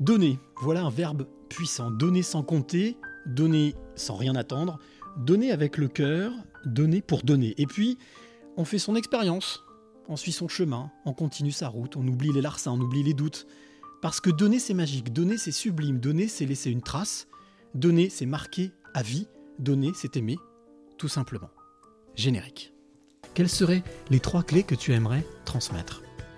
Donner, voilà un verbe puissant. Donner sans compter, donner sans rien attendre, donner avec le cœur, donner pour donner. Et puis, on fait son expérience, on suit son chemin, on continue sa route, on oublie les larcins, on oublie les doutes. Parce que donner, c'est magique, donner, c'est sublime, donner, c'est laisser une trace, donner, c'est marquer à vie, donner, c'est aimer, tout simplement. Générique. Quelles seraient les trois clés que tu aimerais transmettre?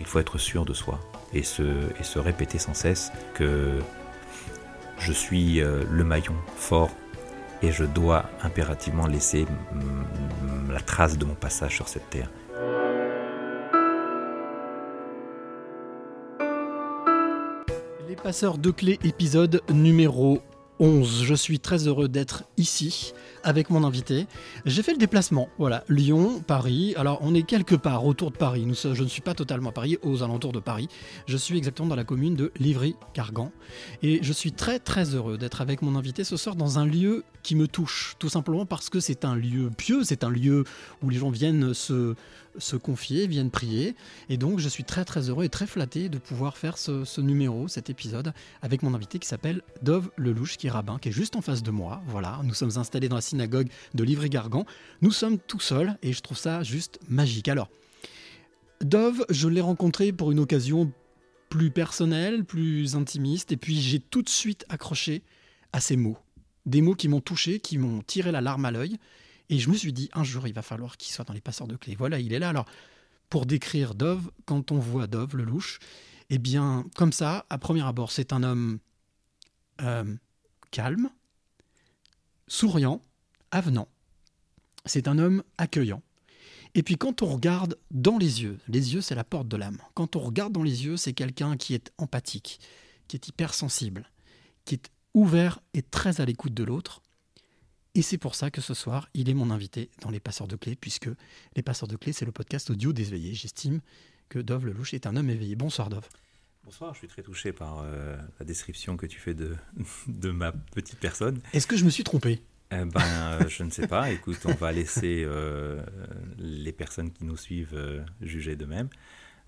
Il faut être sûr de soi et se, répéter sans cesse que je suis euh, le maillon fort et je dois impérativement laisser la trace de mon passage sur cette terre. Les passeurs de clés, épisode numéro 11. Je suis très heureux d'être ici avec mon invité. J'ai fait le déplacement, voilà, Lyon, Paris. Alors on est quelque part autour de Paris. Je ne suis pas totalement à Paris, aux alentours de Paris. Je suis exactement dans la commune de Livry-Cargan. Et je suis très très heureux d'être avec mon invité ce soir dans un lieu qui me touche. Tout simplement parce que c'est un lieu pieux, c'est un lieu où les gens viennent se, se confier, viennent prier. Et donc, je suis très très heureux et très flatté de pouvoir faire ce, ce numéro, cet épisode, avec mon invité qui s'appelle Dove Lelouch, qui est rabbin, qui est juste en face de moi. Voilà, nous sommes installés dans la synagogue de Livry-Gargan. Nous sommes tout seuls et je trouve ça juste magique. Alors, Dove, je l'ai rencontré pour une occasion plus personnelle, plus intimiste, et puis j'ai tout de suite accroché à ces mots. Des mots qui m'ont touché, qui m'ont tiré la larme à l'œil. Et je me suis dit, un jour, il va falloir qu'il soit dans les passeurs de clés. Voilà, il est là. Alors, pour décrire Dove, quand on voit Dove, le louche, eh bien, comme ça, à premier abord, c'est un homme euh, calme, souriant, avenant. C'est un homme accueillant. Et puis quand on regarde dans les yeux, les yeux c'est la porte de l'âme. Quand on regarde dans les yeux, c'est quelqu'un qui est empathique, qui est hypersensible, qui est ouvert et très à l'écoute de l'autre. Et c'est pour ça que ce soir, il est mon invité dans Les Passeurs de Clés, puisque Les Passeurs de Clés, c'est le podcast audio des éveillés. J'estime que Dove Lelouch est un homme éveillé. Bonsoir Dove. Bonsoir, je suis très touché par euh, la description que tu fais de, de ma petite personne. Est-ce que je me suis trompé? Eh ben, euh, je ne sais pas. Écoute, on va laisser euh, les personnes qui nous suivent euh, juger d'eux-mêmes.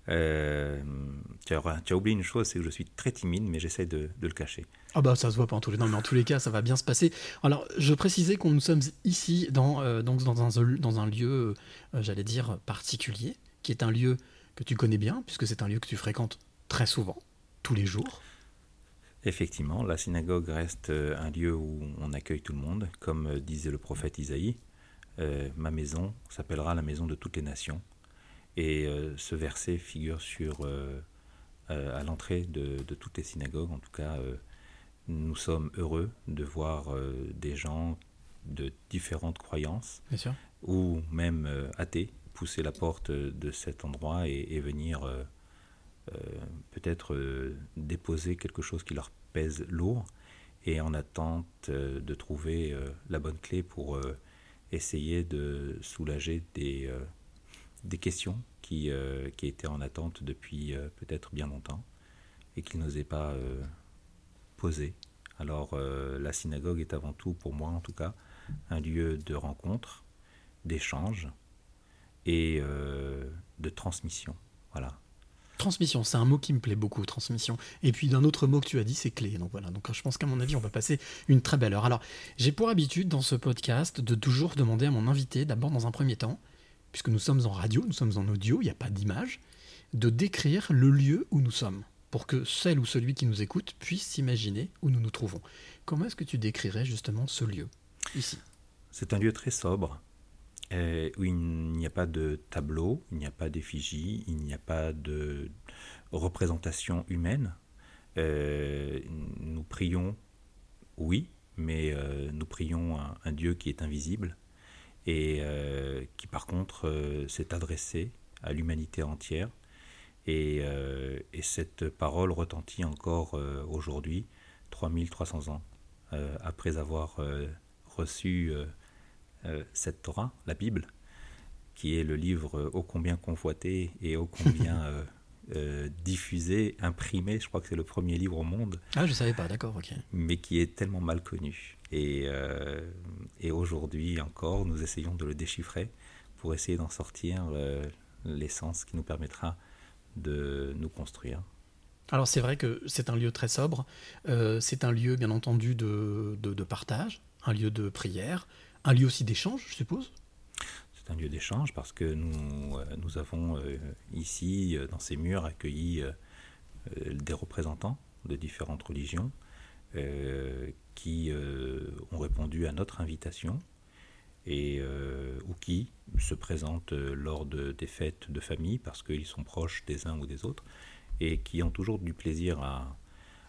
Tu, as, oublié une chose, c'est que je suis très timide, mais j'essaie de, le cacher. Ah bah ça se voit pas en tous les non mais en tous les cas ça va bien se passer. Alors je précisais qu'on nous sommes ici dans donc dans un dans un lieu j'allais dire particulier qui est un lieu que tu connais bien puisque c'est un lieu que tu fréquentes très souvent tous les jours. Effectivement, la synagogue reste euh, un lieu où on accueille tout le monde, comme euh, disait le prophète Isaïe. Euh, ma maison s'appellera la maison de toutes les nations. Et euh, ce verset figure sur euh, à l'entrée de, de toutes les synagogues. En tout cas, nous sommes heureux de voir des gens de différentes croyances ou même athées pousser la porte de cet endroit et, et venir peut-être euh, déposer quelque chose qui leur pèse lourd et en attente euh, de trouver euh, la bonne clé pour euh, essayer de soulager des, euh, des questions qui, euh, qui étaient en attente depuis euh, peut-être bien longtemps et qu'ils n'osaient pas euh, poser. Alors euh, la synagogue est avant tout, pour moi en tout cas, un lieu de rencontre, d'échange et euh, de transmission. Voilà. Transmission, c'est un mot qui me plaît beaucoup, transmission. Et puis d'un autre mot que tu as dit, c'est clé. Donc voilà, donc je pense qu'à mon avis, on va passer une très belle heure. Alors, j'ai pour habitude dans ce podcast de toujours demander à mon invité, d'abord dans un premier temps, puisque nous sommes en radio, nous sommes en audio, il n'y a pas d'image, de décrire le lieu où nous sommes, pour que celle ou celui qui nous écoute puisse s'imaginer où nous nous trouvons. Comment est-ce que tu décrirais justement ce lieu, ici? C'est un lieu très sobre, euh, il n'y a pas de tableau, il n'y a pas d'effigie, il n'y a pas de représentation humaine. Euh, nous prions, oui, mais euh, nous prions un, Dieu qui est invisible et euh, qui par contre s'est adressé à l'humanité entière. Et, et, cette parole retentit encore euh, aujourd'hui, 3300 ans après avoir reçu cette Torah, la Bible, qui est le livre euh, ô combien convoité et ô combien euh, euh, diffusé, imprimé. Je crois que c'est le premier livre au monde Ah, je savais pas, d'accord, ok. mais qui est tellement mal connu. Et, euh, et aujourd'hui encore, nous essayons de le déchiffrer pour essayer d'en sortir euh, l'essence qui nous permettra de nous construire. Alors c'est vrai que c'est un lieu très sobre, euh, c'est un lieu bien entendu de, de, de partage, un lieu de prière, un lieu aussi d'échange, je suppose? C'est un lieu d'échange parce que nous, euh, nous avons euh, ici, euh, dans ces murs, accueilli des représentants de différentes religions qui ont répondu à notre invitation et ou qui se présentent lors de, des fêtes de famille parce qu'ils sont proches des uns ou des autres et qui ont toujours du plaisir à,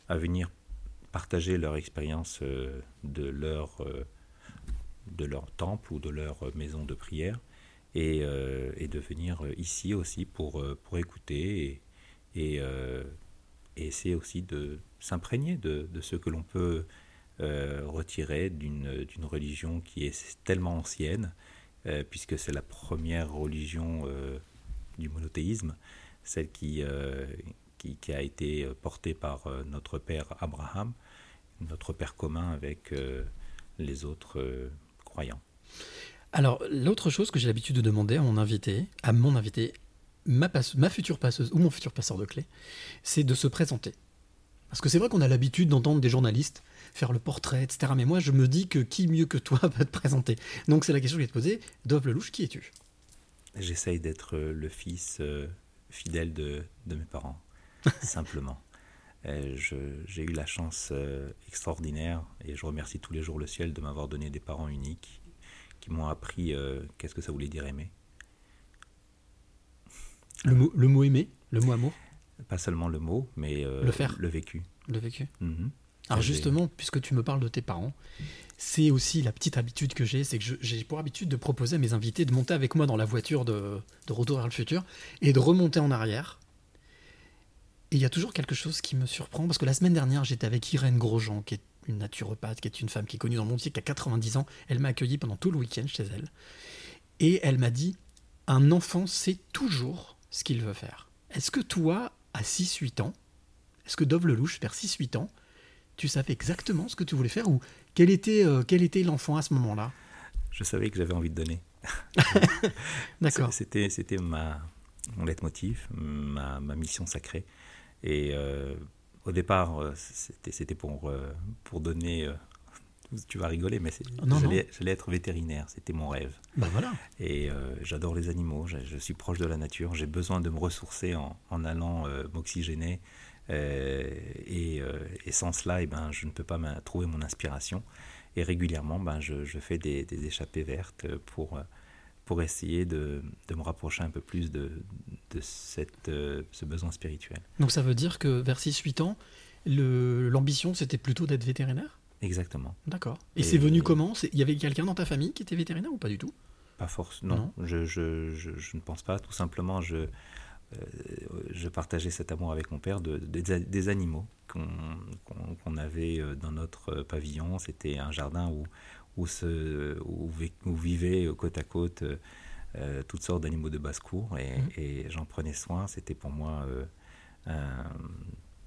à venir partager leur expérience de leur de leur temple ou de leur maison de prière et, euh, de venir ici aussi pour, euh, pour écouter euh, et essayer aussi de s'imprégner de, de ce que l'on peut retirer d'une religion qui est tellement ancienne, puisque c'est la première religion du monothéisme, celle qui, qui, a été portée par notre père Abraham, notre père commun avec les autres Alors l'autre chose que j'ai l'habitude de demander à mon invité, à mon invité, ma, passe- ma future passeuse ou mon futur passeur de clés, c'est de se présenter. Parce que c'est vrai qu'on a l'habitude d'entendre des journalistes faire le portrait, etc. Mais moi, je me dis que qui mieux que toi peut te présenter? Donc c'est la question que je vais te poser. Dove Lelouch, qui es-tu? J'essaye d'être euh, le fils euh, fidèle de, de mes parents, simplement. J'ai eu la chance euh, extraordinaire et je remercie tous les jours le ciel de m'avoir donné des parents uniques qui m'ont appris euh, qu'est-ce que ça voulait dire aimer. le mot, le mot aimer, le mot amour, Pas seulement le mot, mais euh, Le faire. le vécu. le vécu. Mhm. Alors justement, puisque tu me parles de tes parents, c'est aussi la petite habitude que j'ai, c'est que j'ai pour habitude de proposer à mes invités de monter avec moi dans la voiture de, de Retour vers le futur et de remonter en arrière. Et il y a toujours quelque chose qui me surprend, parce que la semaine dernière, j'étais avec Irène Grosjean, qui est une naturopathe, qui est une femme qui est connue dans le monde entier, qui a 90 ans. Elle m'a accueilli pendant tout le week-end chez elle. Et elle m'a dit, un enfant sait toujours ce qu'il veut faire. Est-ce que toi, à 6-8 ans, est-ce que Dove Lelouch, vers 6-8 ans, tu savais exactement ce que tu voulais faire ou quel était, euh, quel était l'enfant à ce moment-là? Je savais que j'avais envie de donner. D'accord. C'était, c'était ma, mon leitmotiv, ma, ma mission sacrée. Et euh, au départ, euh, c'était, pour, euh, pour donner. tu vas rigoler, mais j'allais, être vétérinaire. C'était mon rêve. Ben voilà. Et euh, j'adore les animaux, je, je suis proche de la nature, j'ai besoin de me ressourcer en, en allant euh, m'oxygéner. euh, et, et sans cela, eh ben, je ne peux pas trouver mon inspiration. Et régulièrement, ben, je, je fais des, des échappées vertes pour, pour essayer de, de me rapprocher un peu plus de, de cette, euh, ce besoin spirituel. Donc ça veut dire que vers 6-8 ans, l'ambition c'était plutôt d'être vétérinaire? Exactement. D'accord. Et, Et- c'est venu comment? Il y avait quelqu'un dans ta famille qui était vétérinaire ou pas du tout? Pas force, non. Je, je, je, je ne pense pas. Tout simplement, je, euh, je partageais cet amour avec mon père de, de- des, des animaux qu'on avait euh, dans notre pavillon. C'était un jardin où, où, se, où, où vivaient euh, côte à côte euh, euh, toutes sortes d'animaux de basse-cour et, Mhm. et j'en prenais soin. C'était pour moi euh,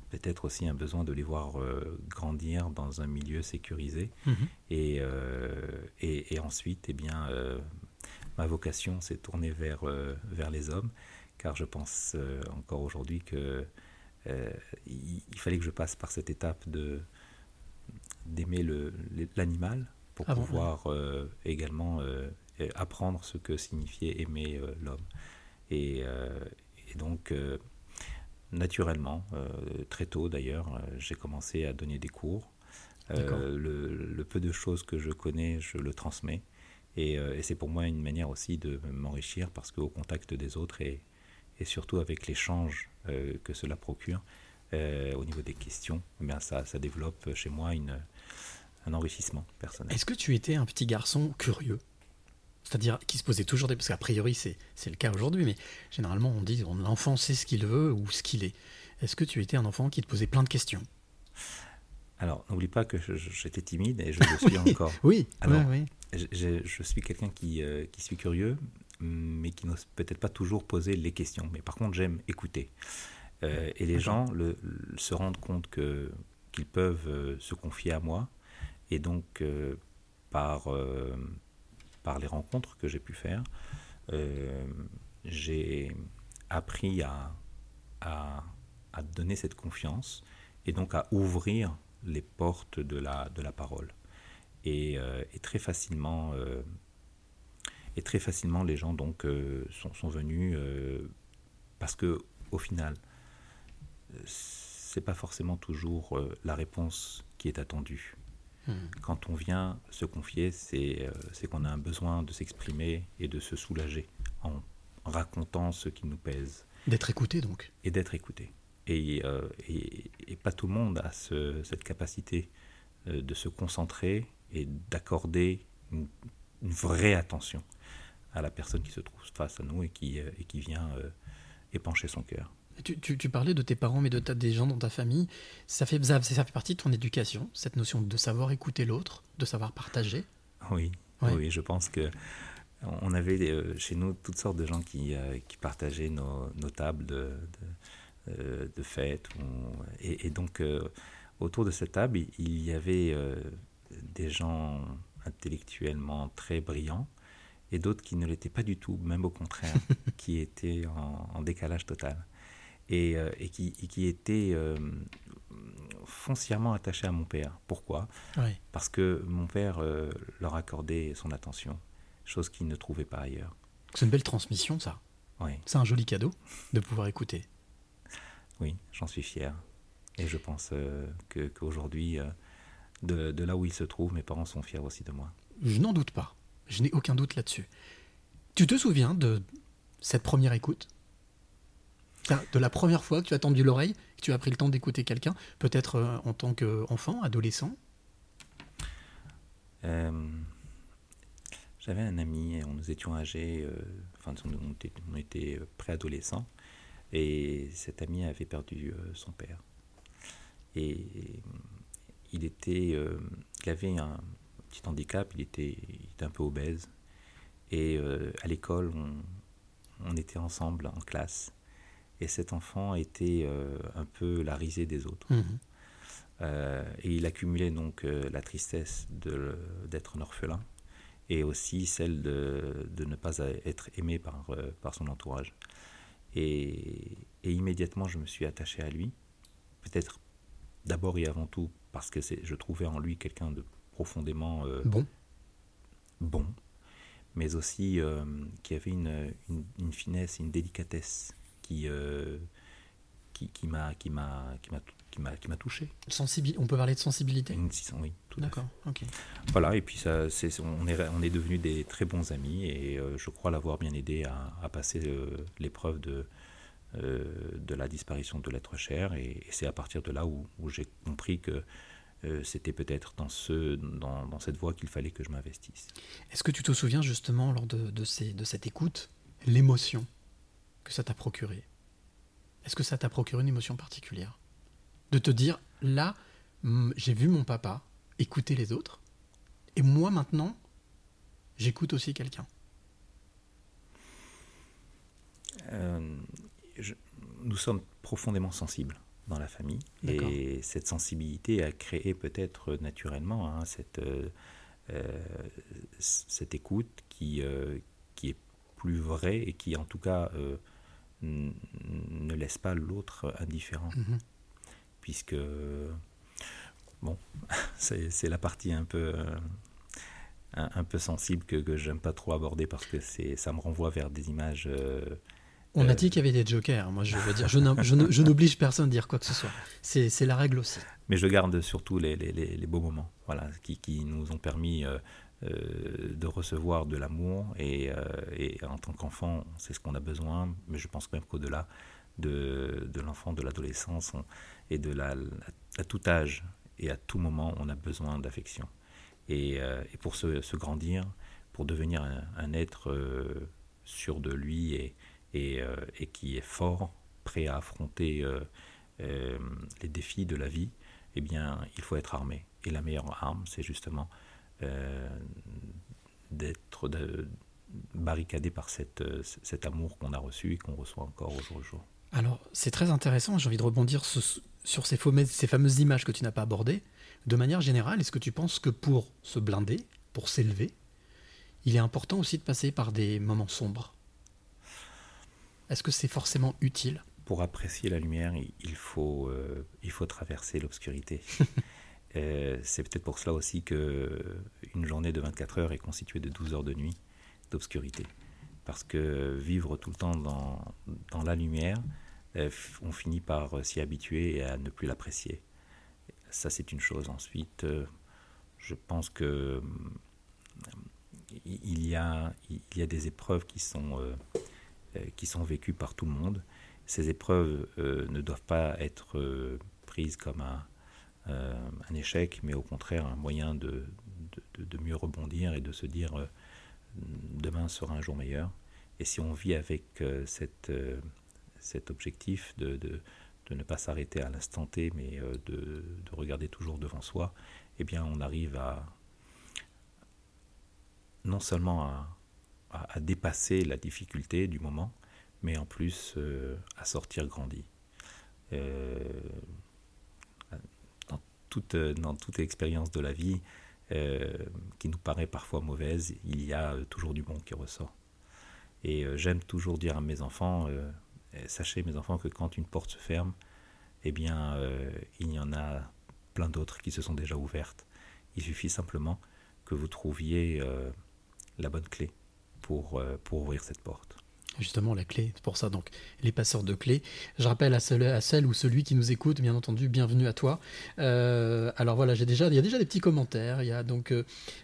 peut-être aussi un besoin de les voir euh, grandir dans un milieu sécurisé. Et, euh, et, et ensuite, eh bien, ma vocation s'est tournée vers, vers les hommes, car je pense encore aujourd'hui que il, il fallait que je passe par cette étape de d'aimer le- l'animal pour Ah bon, pouvoir euh, également euh, apprendre ce que signifiait aimer euh, l'homme. Et, et donc, naturellement, très tôt d'ailleurs, j'ai commencé à donner des cours. Le, le peu de choses que je connais, je le transmets. Et, et c'est pour moi une manière aussi de m'enrichir parce qu'au contact des autres et, et surtout avec l'échange euh, que cela procure euh, au niveau des questions, eh bien ça, ça développe chez moi une, un enrichissement personnel. Est-ce que tu étais un petit garçon curieux? C'est-à-dire qui se posait toujours des... Parce qu'a priori c'est c'est le cas aujourd'hui, mais généralement on dit l'enfant sait ce qu'il veut ou ce qu'il est. Est-ce que tu étais un enfant qui te posait plein de questions? Alors, n'oublie pas que je- je- j'étais timide et je le suis encore. Oui, Alors, ouais. Je, suis quelqu'un qui, euh, qui suis curieux, mais qui n'ose peut-être pas toujours poser les questions. Mais par contre, j'aime écouter. Euh, et les gens le- le- se rendent compte que qu'ils peuvent euh, se confier à moi. Et donc, euh, par, euh, par les rencontres que j'ai pu faire, euh, j'ai appris à, à, donner cette confiance et donc à ouvrir les portes de la, de la parole. Et, très facilement, et très facilement, les gens donc sont, sont venus parce que au final, c'est pas forcément toujours la réponse qui est attendue. Hmm. Quand on vient se confier, c'est euh, qu'on a un besoin de s'exprimer et de se soulager en racontant ce qui nous pèse D'être écouté donc. et d'être écouté. Et, euh, et, et pas tout le monde a ce- cette capacité euh, de se concentrer et d'accorder une, une vraie attention à la personne qui se trouve face à nous et qui, euh, et qui vient épancher son cœur. Tu, tu- tu parlais de tes parents, mais de ta- des gens dans ta famille. Ça fait, ça, fait partie de ton éducation, cette notion de savoir écouter l'autre, de savoir partager. Oui, Ouais. oui, je pense que on avait euh, chez nous toutes sortes de gens qui, euh, qui partageaient nos, nos tables de, de, euh, de fêtes. et, et donc, autour de cette table, il- il y avait des gens intellectuellement très brillants et d'autres qui ne l'étaient pas du tout, même au contraire, qui étaient en, en décalage total. Et, euh, et qui, et qui étaient euh, foncièrement attachés à mon père. Pourquoi? Parce que mon père euh, leur accordait son attention, chose qu'il ne trouvait pas ailleurs. C'est une belle transmission, ça. Oui, C'est un joli cadeau de pouvoir écouter. oui, j'en suis fier. Et je pense euh, qu'aujourd'hui, euh, de, de là où ils se trouvent, mes parents sont fiers aussi de moi. Je n'en doute pas. Je n'ai aucun doute là-dessus. Tu te souviens de cette première écoute? De la première fois que tu as tendu l'oreille, que tu as pris le temps d'écouter quelqu'un, peut-être euh, en tant qu'enfant, adolescent? Euh, J'avais un ami, on nous étions âgés, euh, enfin on était, on était préadolescents, et cet ami avait perdu euh, son père. Et il était, euh, il avait un petit handicap, il était, il était un peu obèse, et euh, à l'école on, on était ensemble en classe, et cet enfant était euh, un peu la risée des autres. Mhm. Euh, et il accumulait donc euh, la tristesse d'être un orphelin et aussi celle de, de ne pas être aimé par, par son entourage. Et, et immédiatement, je me suis attaché à lui, peut-être d'abord et avant tout parce que je trouvais en lui quelqu'un de profondément Bon, bon, mais aussi qui avait une, une, une finesse, une délicatesse qui, euh, qui, qui m'a qui m'a qui m'a qui m'a qui m'a touché. on peut parler de sensibilité? Une- oui, tout. D'accord, ok. Voilà, et puis ça, c'est, on, est, on est devenus des très bons amis et euh, je crois l'avoir bien aidé à, à passer euh, l'épreuve de, euh, de la disparition de l'être cher. Et, et c'est à partir de là où, où j'ai compris que c'était peut-être dans, ce, dans, dans cette voie qu'il fallait que je m'investisse. Est-ce que tu te souviens justement lors de, de, ces, de cette écoute, l'émotion? Que ça t'a procuré? Est-ce que ça t'a procuré une émotion particulière? De te dire, là, j'ai vu mon papa écouter les autres, et moi maintenant, j'écoute aussi quelqu'un. Euh, je- nous sommes profondément sensibles dans la famille et cette sensibilité a créé peut-être naturellement hein, cette, euh, euh, cette écoute qui, euh, qui est plus vraie et qui en tout cas ne laisse pas l'autre indifférent Mhm. puisque bon c'est la partie un peu euh, un, un peu sensible que, que j'aime pas trop aborder parce que ça me renvoie vers des images euh, On a Euh. dit qu'il y avait des jokers. Moi, je veux dire, je n'oblige personne à dire quoi que ce soit. C'est c'est la règle aussi. Mais je garde surtout les, les- les- les beaux moments, voilà, qui, qui nous ont permis euh, euh, de recevoir de l'amour. Et, euh, en tant qu'enfant, c'est ce qu'on a besoin. Mais je pense même qu'au-delà de, l'enfant, de l'adolescence et de la, à tout âge et à tout moment, on a besoin d'affection. Et, euh, et pour se, grandir, pour devenir un, être sûr de lui et, et, et qui est fort, prêt à affronter les défis de la vie, eh bien, il faut être armé. Et la meilleure arme, c'est justement d'être de- barricadé par cette, euh, cet amour qu'on a reçu et qu'on reçoit encore au jour le jour. Alors, c'est très intéressant. J'ai envie de rebondir ce- sur ces fameuses, ces fameuses images que tu n'as pas abordées. De manière générale, est-ce que tu penses que pour se blinder, pour s'élever, il est important aussi de passer par des moments sombres? Est-ce que c'est forcément utile? Pour apprécier la lumière, il- il faut, euh, il faut traverser l'obscurité. Euh, c'est peut-être pour cela aussi que une journée de 24 heures est constituée de 12 heures de nuit d'obscurité. Parce que vivre tout le temps dans, la lumière, euh, on finit par euh, s'y habituer et à ne plus l'apprécier. Ça, c'est une chose. Ensuite, je pense que il y a, des épreuves qui sont, vécues par tout le monde. Ces épreuves ne doivent pas être prises comme un, un échec, mais au contraire un moyen de, de, mieux rebondir et de se dire euh, demain sera un jour meilleur. Et si on vit avec euh, cette, euh, cet objectif de, de, ne pas s'arrêter à l'instant T, mais euh, de, de regarder toujours devant soi, eh bien on arrive à non seulement à, à- dépasser la difficulté du moment, mais en plus euh, à sortir grandi. Euh, toute, euh, dans toute expérience de la vie euh, qui nous paraît parfois mauvaise, il y a euh, toujours du bon qui ressort. Et j'aime toujours dire à mes enfants, sachez mes enfants que quand une porte se ferme, eh bien il y en a plein d'autres qui se sont déjà ouvertes. Il suffit simplement que vous trouviez la bonne clé pour, pour ouvrir cette porte. Justement, la clé, c'est pour ça, donc, les passeurs de clés. Je rappelle à celle, à celle ou celui qui nous écoute, bien entendu, bienvenue à toi. Euh, alors voilà, j'ai déjà, il y a déjà des petits commentaires. Il y a donc euh,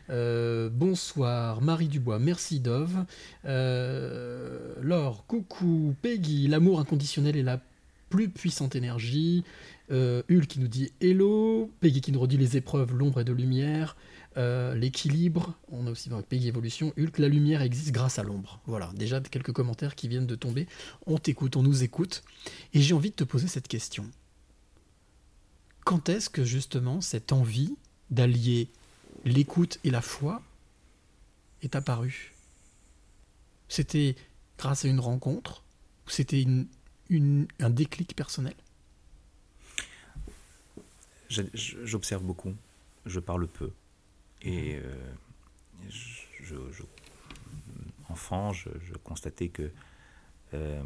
euh, bonsoir Marie Dubois, merci Dove. Laure, coucou Peggy, l'amour inconditionnel est la plus puissante énergie. Hulk qui nous dit hello, Peggy qui nous redit les épreuves, l'ombre et de lumière. Euh, l'équilibre, on a aussi dans Peggy Evolution, Hulk, la lumière existe grâce à l'ombre. Voilà, déjà quelques commentaires qui viennent de tomber. On t'écoute, on nous écoute. Et j'ai envie de te poser cette question. Quand est-ce que justement cette envie d'allier l'écoute et la foi est apparue? C'était grâce à une rencontre c'était un déclic personnel? J'observe beaucoup, je parle peu. Et euh, je, je- enfant, je, je constatais que euh,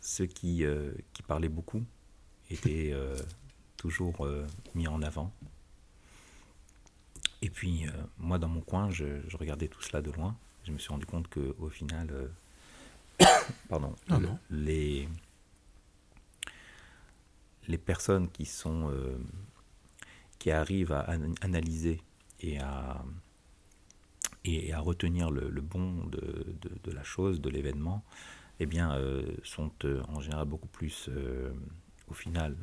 ceux qui, euh, qui parlaient beaucoup étaient euh, toujours mis en avant. Et puis, moi, dans mon coin, je, regardais tout cela de loin. Je me suis rendu compte qu'au final, pardon, Ah non. les, les personnes qui sont qui arrivent à an- analyser et à et à retenir le, bon de, de- la chose, de l'événement, eh bien, euh, sont euh, en général beaucoup plus, euh, au final,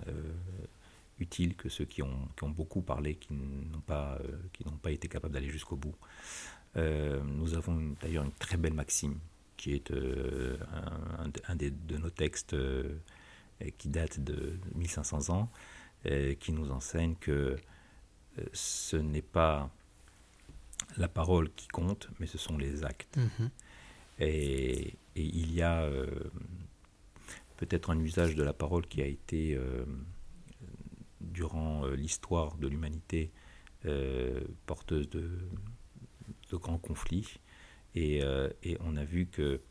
utiles que ceux qui ont, qui ont beaucoup parlé, qui n'ont pas, pas été capables d'aller jusqu'au bout. Nous avons d'ailleurs une très belle maxime qui est un, un de- un des, de nos textes qui date de 1500 ans, qui nous enseigne que euh, ce n'est pas la parole qui compte, mais ce sont les actes. Mhm. Et, et il y a euh, peut-être un usage de la parole qui a été, euh, durant euh, l'histoire de l'humanité, euh, porteuse de, de grands conflits. Et, euh, et on a vu que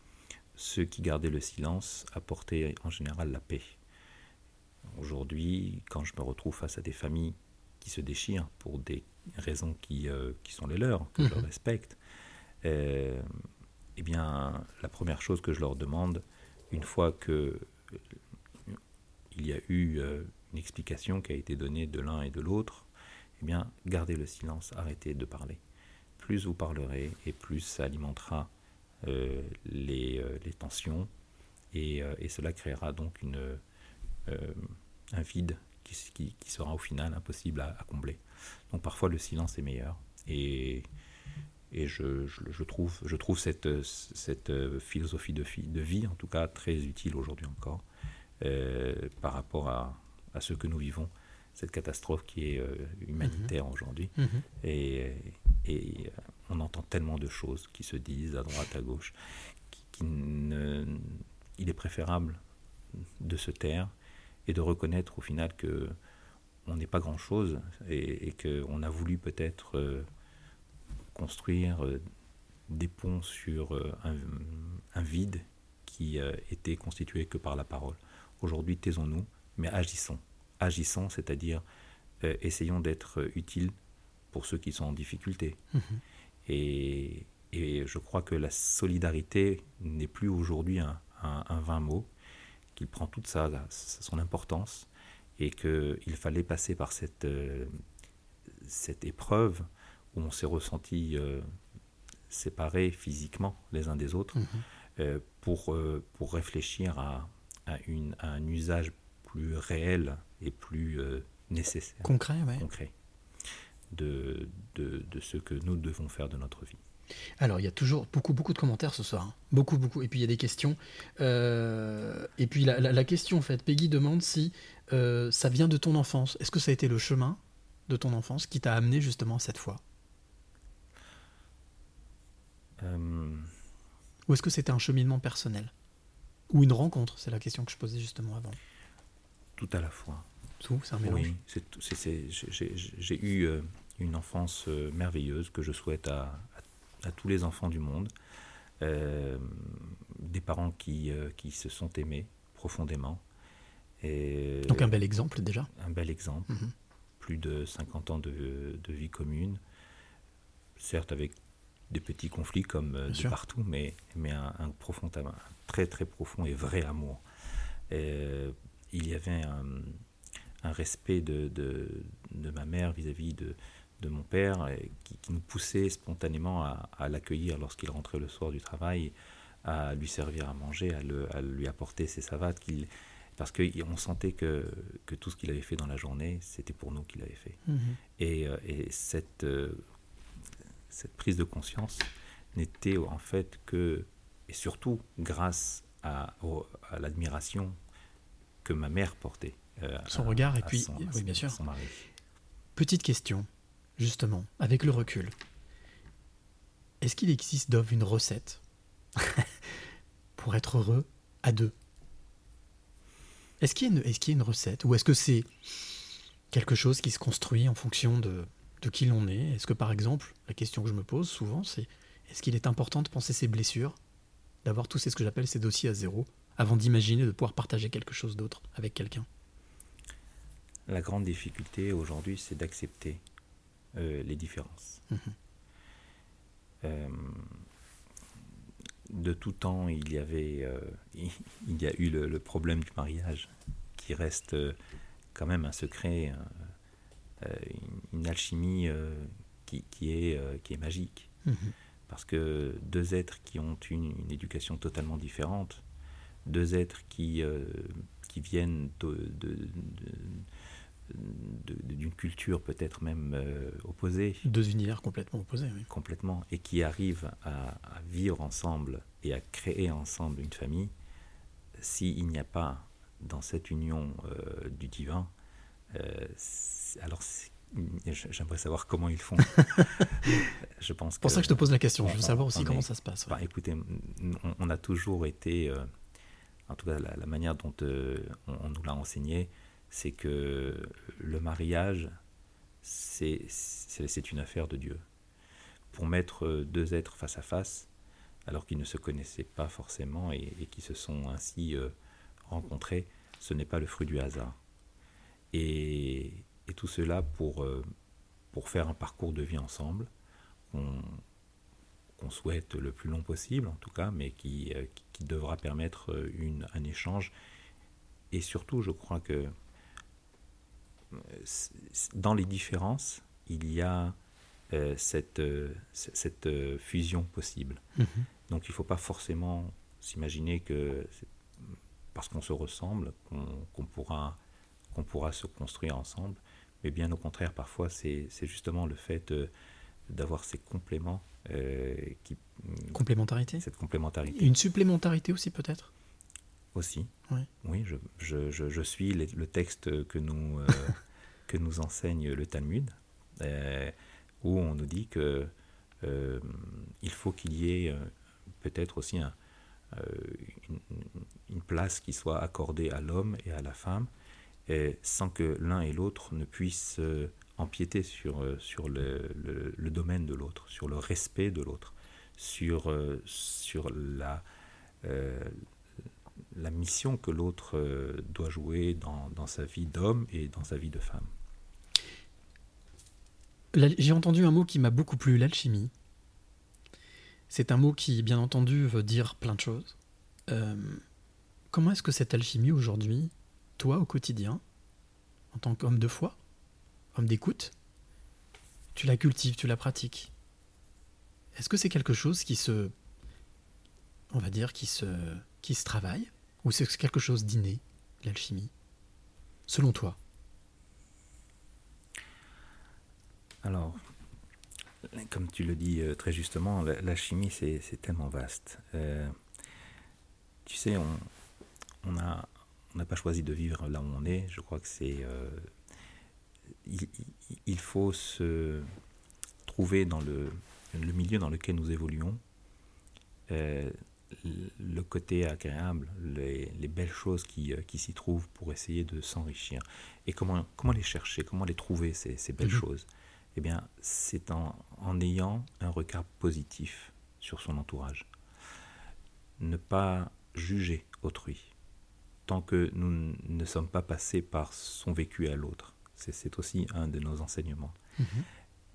ceux qui gardaient le silence apportaient en général la paix. Aujourd'hui, quand je me retrouve face à des familles qui se déchirent pour des raisons qui, euh, qui sont les leurs, que je Mhm. respecte, euh, eh bien, la première chose que je leur demande, une fois que euh, il y a eu une explication qui a été donnée de l'un et de l'autre, eh bien, gardez le silence, arrêtez de parler. Plus vous parlerez et plus ça alimentera euh, les, les tensions et, et cela créera donc une, euh, un vide qui, s- qui- qui sera au final impossible à, à combler. Donc parfois le silence est meilleur et, et je, je- je trouve, je trouve cette, cette philosophie de, vie en tout cas très utile aujourd'hui encore euh, par rapport à, à ce que nous vivons, cette catastrophe qui est euh, humanitaire aujourd'hui. Mhm. Et, et, euh, on entend tellement de choses qui se disent à droite, à gauche, qui, qui ne- il est préférable de se taire et de reconnaître au final que on n'est pas grand-chose et, et qu'on a voulu peut-être euh, construire euh, des ponts sur euh, un, un vide qui était constitué que par la parole. Aujourd'hui, taisons-nous, mais agissons. Agissons, c'est-à-dire essayons d'être utiles pour ceux qui sont en difficulté. Mhm. Et, et je crois que la solidarité n'est plus aujourd'hui un, un- un vain mot, qu'il prend toute sa, son importance et qu'il fallait passer par cette, euh, cette épreuve où on s'est ressenti euh, séparés physiquement les uns des autres Mhm. euh, pour, pour réfléchir à, à une, à un usage plus réel et plus nécessaire Concret, ouais. concret de, de, de ce que nous devons faire de notre vie. Alors, il y a toujours beaucoup, beaucoup de commentaires ce soir. hein. Beaucoup, beaucoup. Et puis, il y a des questions. Euh, et puis, la, la- la question, en fait, Peggy demande si euh, ça vient de ton enfance. Est-ce que ça a été le chemin de ton enfance qui t'a amené justement à cette foi? Euh, Ou est-ce que c'était un cheminement personnel? Ou une rencontre C'est la question que je posais justement avant. tout à la fois. Tout, c'est un mélange? Oui, j'ai- eu une enfance merveilleuse que je souhaite à, à- tous les enfants du monde. Euh, des parents qui, euh, qui se sont aimés profondément. Et Donc, un bel exemple déjà. un bel exemple. Mhm. Plus de 50 ans de, de vie commune. Certes, avec des petits conflits comme euh, Bien de sûr. partout, mais, mais un, un profond, un très très profond et vrai amour. Euh, il y avait un, un respect de, de, de ma mère vis-à-vis de, de mon père qui, qui nous poussait spontanément à, à l'accueillir lorsqu'il rentrait le soir du travail, à lui servir à manger, à, le- à lui apporter ses savates, qu'il, parce qu'on sentait que, que tout ce qu'il avait fait dans la journée, c'était pour nous qu'il avait fait. Mhm. Et, euh, et cette, euh, cette prise de conscience n'était en fait que, et surtout grâce à, au- à l'admiration que ma mère portait. euh, Son à- regard et puis- son- oui, bien sûr. son mari. Petite question, justement, avec le recul. Est-ce qu'il existe, Dove, une recette pour être heureux à deux? Est-ce qu'il y, a une- recette? Ou est-ce que c'est quelque chose qui se construit en fonction de, qui l'on est? Est-ce que, par exemple, la question que je me pose souvent, c'est est-ce qu'il est important de penser ses blessures D'avoir tous ce que j'appelle ces dossiers à zéro avant d'imaginer de pouvoir partager quelque chose d'autre avec quelqu'un? La grande difficulté aujourd'hui, c'est d'accepter euh, les différences. Mhm. Euh, de tout temps, il y avait, euh, il y a eu le, le problème du mariage, qui reste quand même un secret, euh, une, une alchimie qui, qui est, qui est magique. Mhm. Parce que deux êtres qui ont une, une éducation totalement différente, deux êtres qui, euh, qui viennent de- de- de- de- d'une culture peut-être même euh, opposée, Deux univers complètement opposés. oui. complètement, et qui arrivent à, à vivre ensemble et à créer ensemble une famille, s'il n'y a pas dans cette union euh, du divin, euh, alors j'aimerais savoir comment ils font. je pense C'est pour ça que je te pose la question. Je veux savoir aussi comment est- ça se passe. ouais. Écoutez, on, on a toujours été, euh, en tout cas la, la manière dont euh, on, on nous l'a enseigné, c'est que le mariage, c'est une affaire de Dieu. Pour mettre deux êtres face à face, alors qu'ils ne se connaissaient pas forcément et, et qui se sont ainsi euh, rencontrés, ce n'est pas le fruit du hasard. Et, et tout cela pour, euh, pour faire un parcours de vie ensemble, qu'on souhaite le plus long possible en tout cas, mais qui, euh, qui, devra permettre une, un échange. Et surtout, je crois que dans les différences, il y a euh, cette, euh, cette euh, fusion possible. Mhm. Donc il ne faut pas forcément s'imaginer que c'est parce qu'on se ressemble qu'on pourra, qu'on pourra se construire ensemble, mais bien au contraire, parfois c'est justement le fait euh, d'avoir ces compléments, euh, qui, Complémentarité? cette complémentarité. Une supplémentarité aussi peut-être? Aussi. Oui. Oui, je, je- je- je suis les- le texte que nous, euh, que nous enseigne le Talmud, euh, où on nous dit que euh, il faut qu'il y ait peut-être aussi un- une, une place qui soit accordée à l'homme et à la femme, et sans que l'un et l'autre ne puissent empiéter sur, sur le, le- le domaine de l'autre, sur le respect de l'autre, sur, sur la, euh, la mission que l'autre euh, doit jouer dans, sa vie d'homme et dans sa vie de femme. J'ai entendu un mot qui m'a beaucoup plu, l'alchimie. C'est un mot qui, bien entendu, veut dire plein de choses. Euh, comment est-ce que cette alchimie aujourd'hui, toi au quotidien, en tant qu'homme de foi, homme d'écoute, tu la cultives, tu la pratiques? Est-ce que c'est quelque chose qui se, on va dire, qui se travaille, ou c'est quelque chose d'inné, l'alchimie, selon toi? Alors, comme tu le dis euh, très justement, la, la chimie, c'est tellement vaste. Euh, tu sais, on on a- on n'a pas choisi de vivre là où on est. Je crois que c'est... euh, il, faut se trouver dans le, le milieu dans lequel nous évoluons, le- côté agréable, les, les belles choses qui, euh, qui s'y trouvent pour essayer de s'enrichir. Et comment, comment les chercher, comment les trouver, ces, ces belles Mhm. choses? Eh bien, c'est en, en ayant un regard positif sur son entourage. Ne pas juger autrui, tant que nous ne sommes pas passés par son vécu à l'autre. C'est- aussi un de nos enseignements.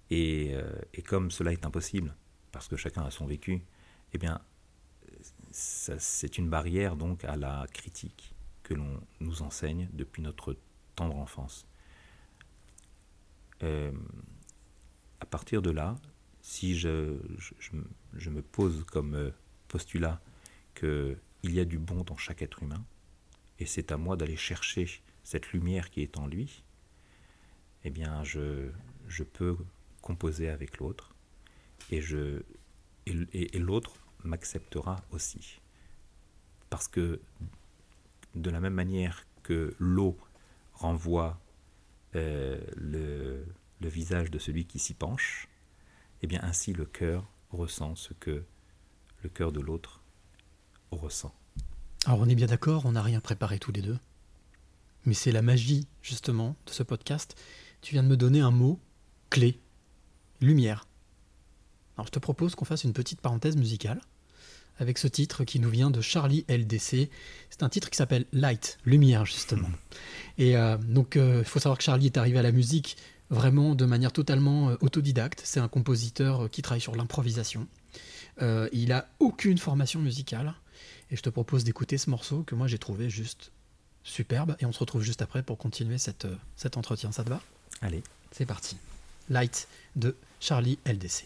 Et, euh, et comme cela est impossible, parce que chacun a son vécu, eh bien, c'est une barrière donc à la critique que l'on nous enseigne depuis notre tendre enfance. Euh, à partir de là, si je, je- me- pose comme euh, postulat qu'il y a du bon dans chaque être humain, et c'est à moi d'aller chercher cette lumière qui est en lui, eh bien, je, je peux composer avec l'autre, et, et- et l'autre m'acceptera aussi. Parce que de la même manière que l'eau renvoie euh, le, visage de celui qui s'y penche, eh bien ainsi le cœur ressent ce que le cœur de l'autre ressent. Alors on est bien d'accord, on n'a rien préparé tous les deux. Mais c'est la magie, justement, de ce podcast. Tu viens de me donner un mot clé. Lumière. Alors je te propose qu'on fasse une petite parenthèse musicale avec ce titre qui nous vient de Charlie LDC. C'est un titre qui s'appelle Light, Lumière, justement. Et euh, donc il faut savoir que Charlie est arrivé à la musique vraiment de manière totalement euh, autodidacte. C'est un compositeur euh, qui travaille sur l'improvisation. Euh, il a aucune formation musicale. Et je te propose d'écouter ce morceau que moi j'ai trouvé juste superbe. Et on se retrouve juste après pour continuer cette, euh, cet entretien. Ça te va? Allez. C'est parti. Light de Charlie LDC.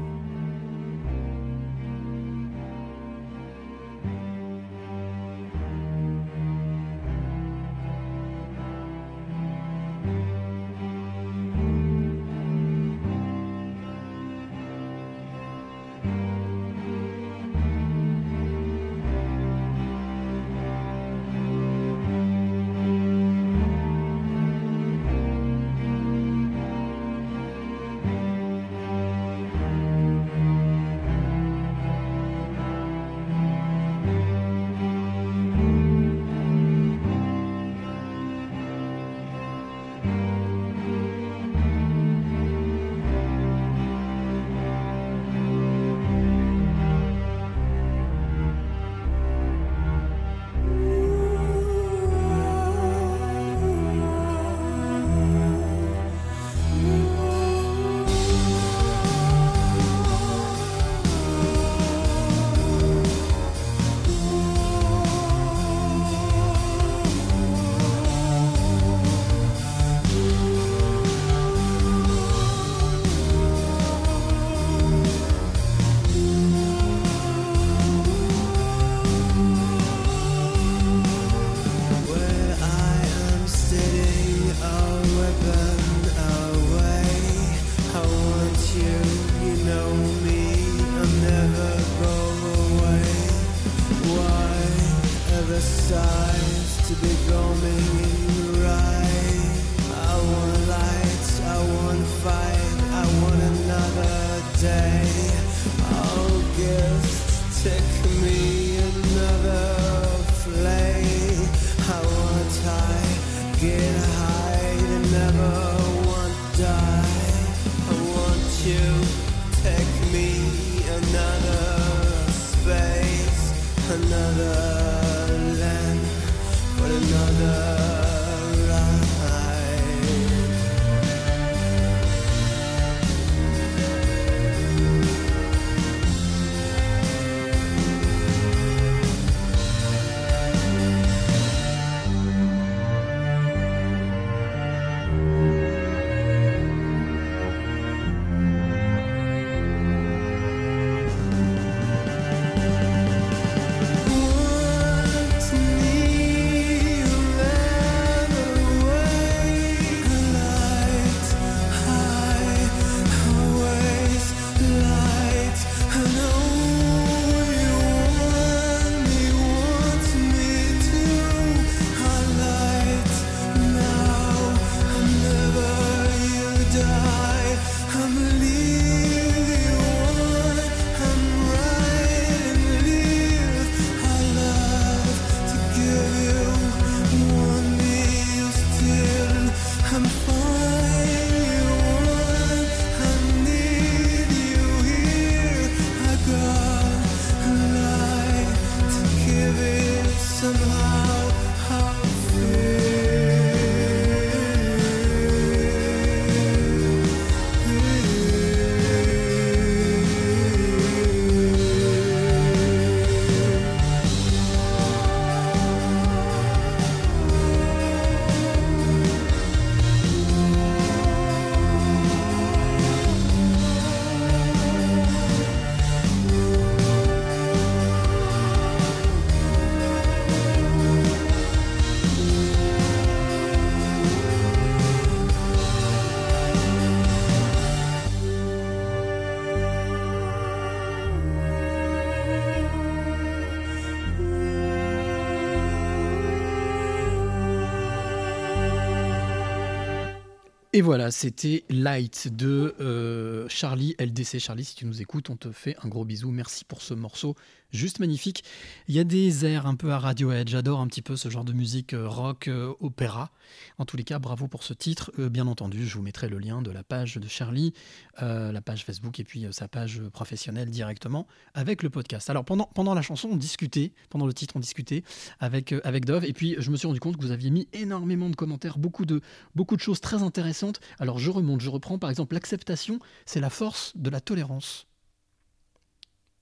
Et voilà, c'était Light de euh, Charlie LDC. Charlie, si tu nous écoutes, on te fait un gros bisou. Merci pour ce morceau juste magnifique. Il y a des airs un peu à Radiohead. J'adore un petit peu ce genre de musique euh, rock, euh, opéra. En tous les cas, bravo pour ce titre. Euh, bien entendu, je vous mettrai le lien de la page de Charlie, la page Facebook et puis sa page professionnelle directement avec le podcast. Alors pendant, pendant la chanson, on discutait, pendant le titre, on discutait avec, avec Dove. Et puis je me suis rendu compte que vous aviez mis énormément de commentaires, beaucoup de, beaucoup de choses très intéressantes. Alors je remonte, je reprends par exemple l'acceptation, c'est la force de la tolérance.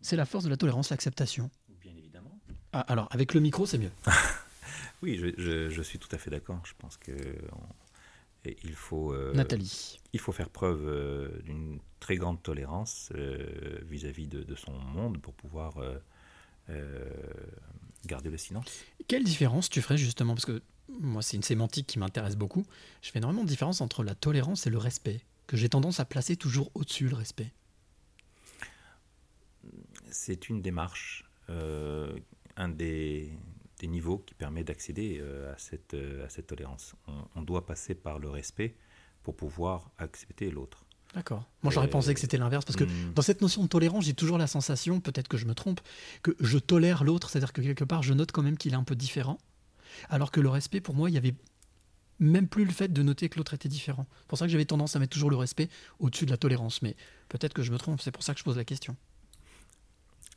C'est la force de la tolérance, l'acceptation. Bien évidemment. Ah, alors avec le micro, c'est mieux. Oui, je, je- je suis tout à fait d'accord. Je pense que on- et il faut euh, Nathalie. il faut faire preuve euh, d'une très grande tolérance euh, vis-à-vis de, de son monde pour pouvoir euh, euh, garder le silence. Quelle différence tu ferais justement? Parce que moi, c'est une sémantique qui m'intéresse beaucoup. Je fais énormément de différence entre la tolérance et le respect, que j'ai tendance à placer toujours au-dessus le respect. C'est une démarche, euh, un des, des niveaux qui permet d'accéder euh, à, cette, euh, à cette tolérance. On, on doit passer par le respect pour pouvoir accepter l'autre. D'accord. Moi, j'aurais pensé que c'était l'inverse, parce que hmm. dans cette notion de tolérance, j'ai toujours la sensation, peut-être que je me trompe, que je tolère l'autre, c'est-à-dire que quelque part, je note quand même qu'il est un peu différent, alors que le respect, pour moi, il y avait même plus le fait de noter que l'autre était différent. C'est pour ça que j'avais tendance à mettre toujours le respect au-dessus de la tolérance, mais peut-être que je me trompe, c'est pour ça que je pose la question.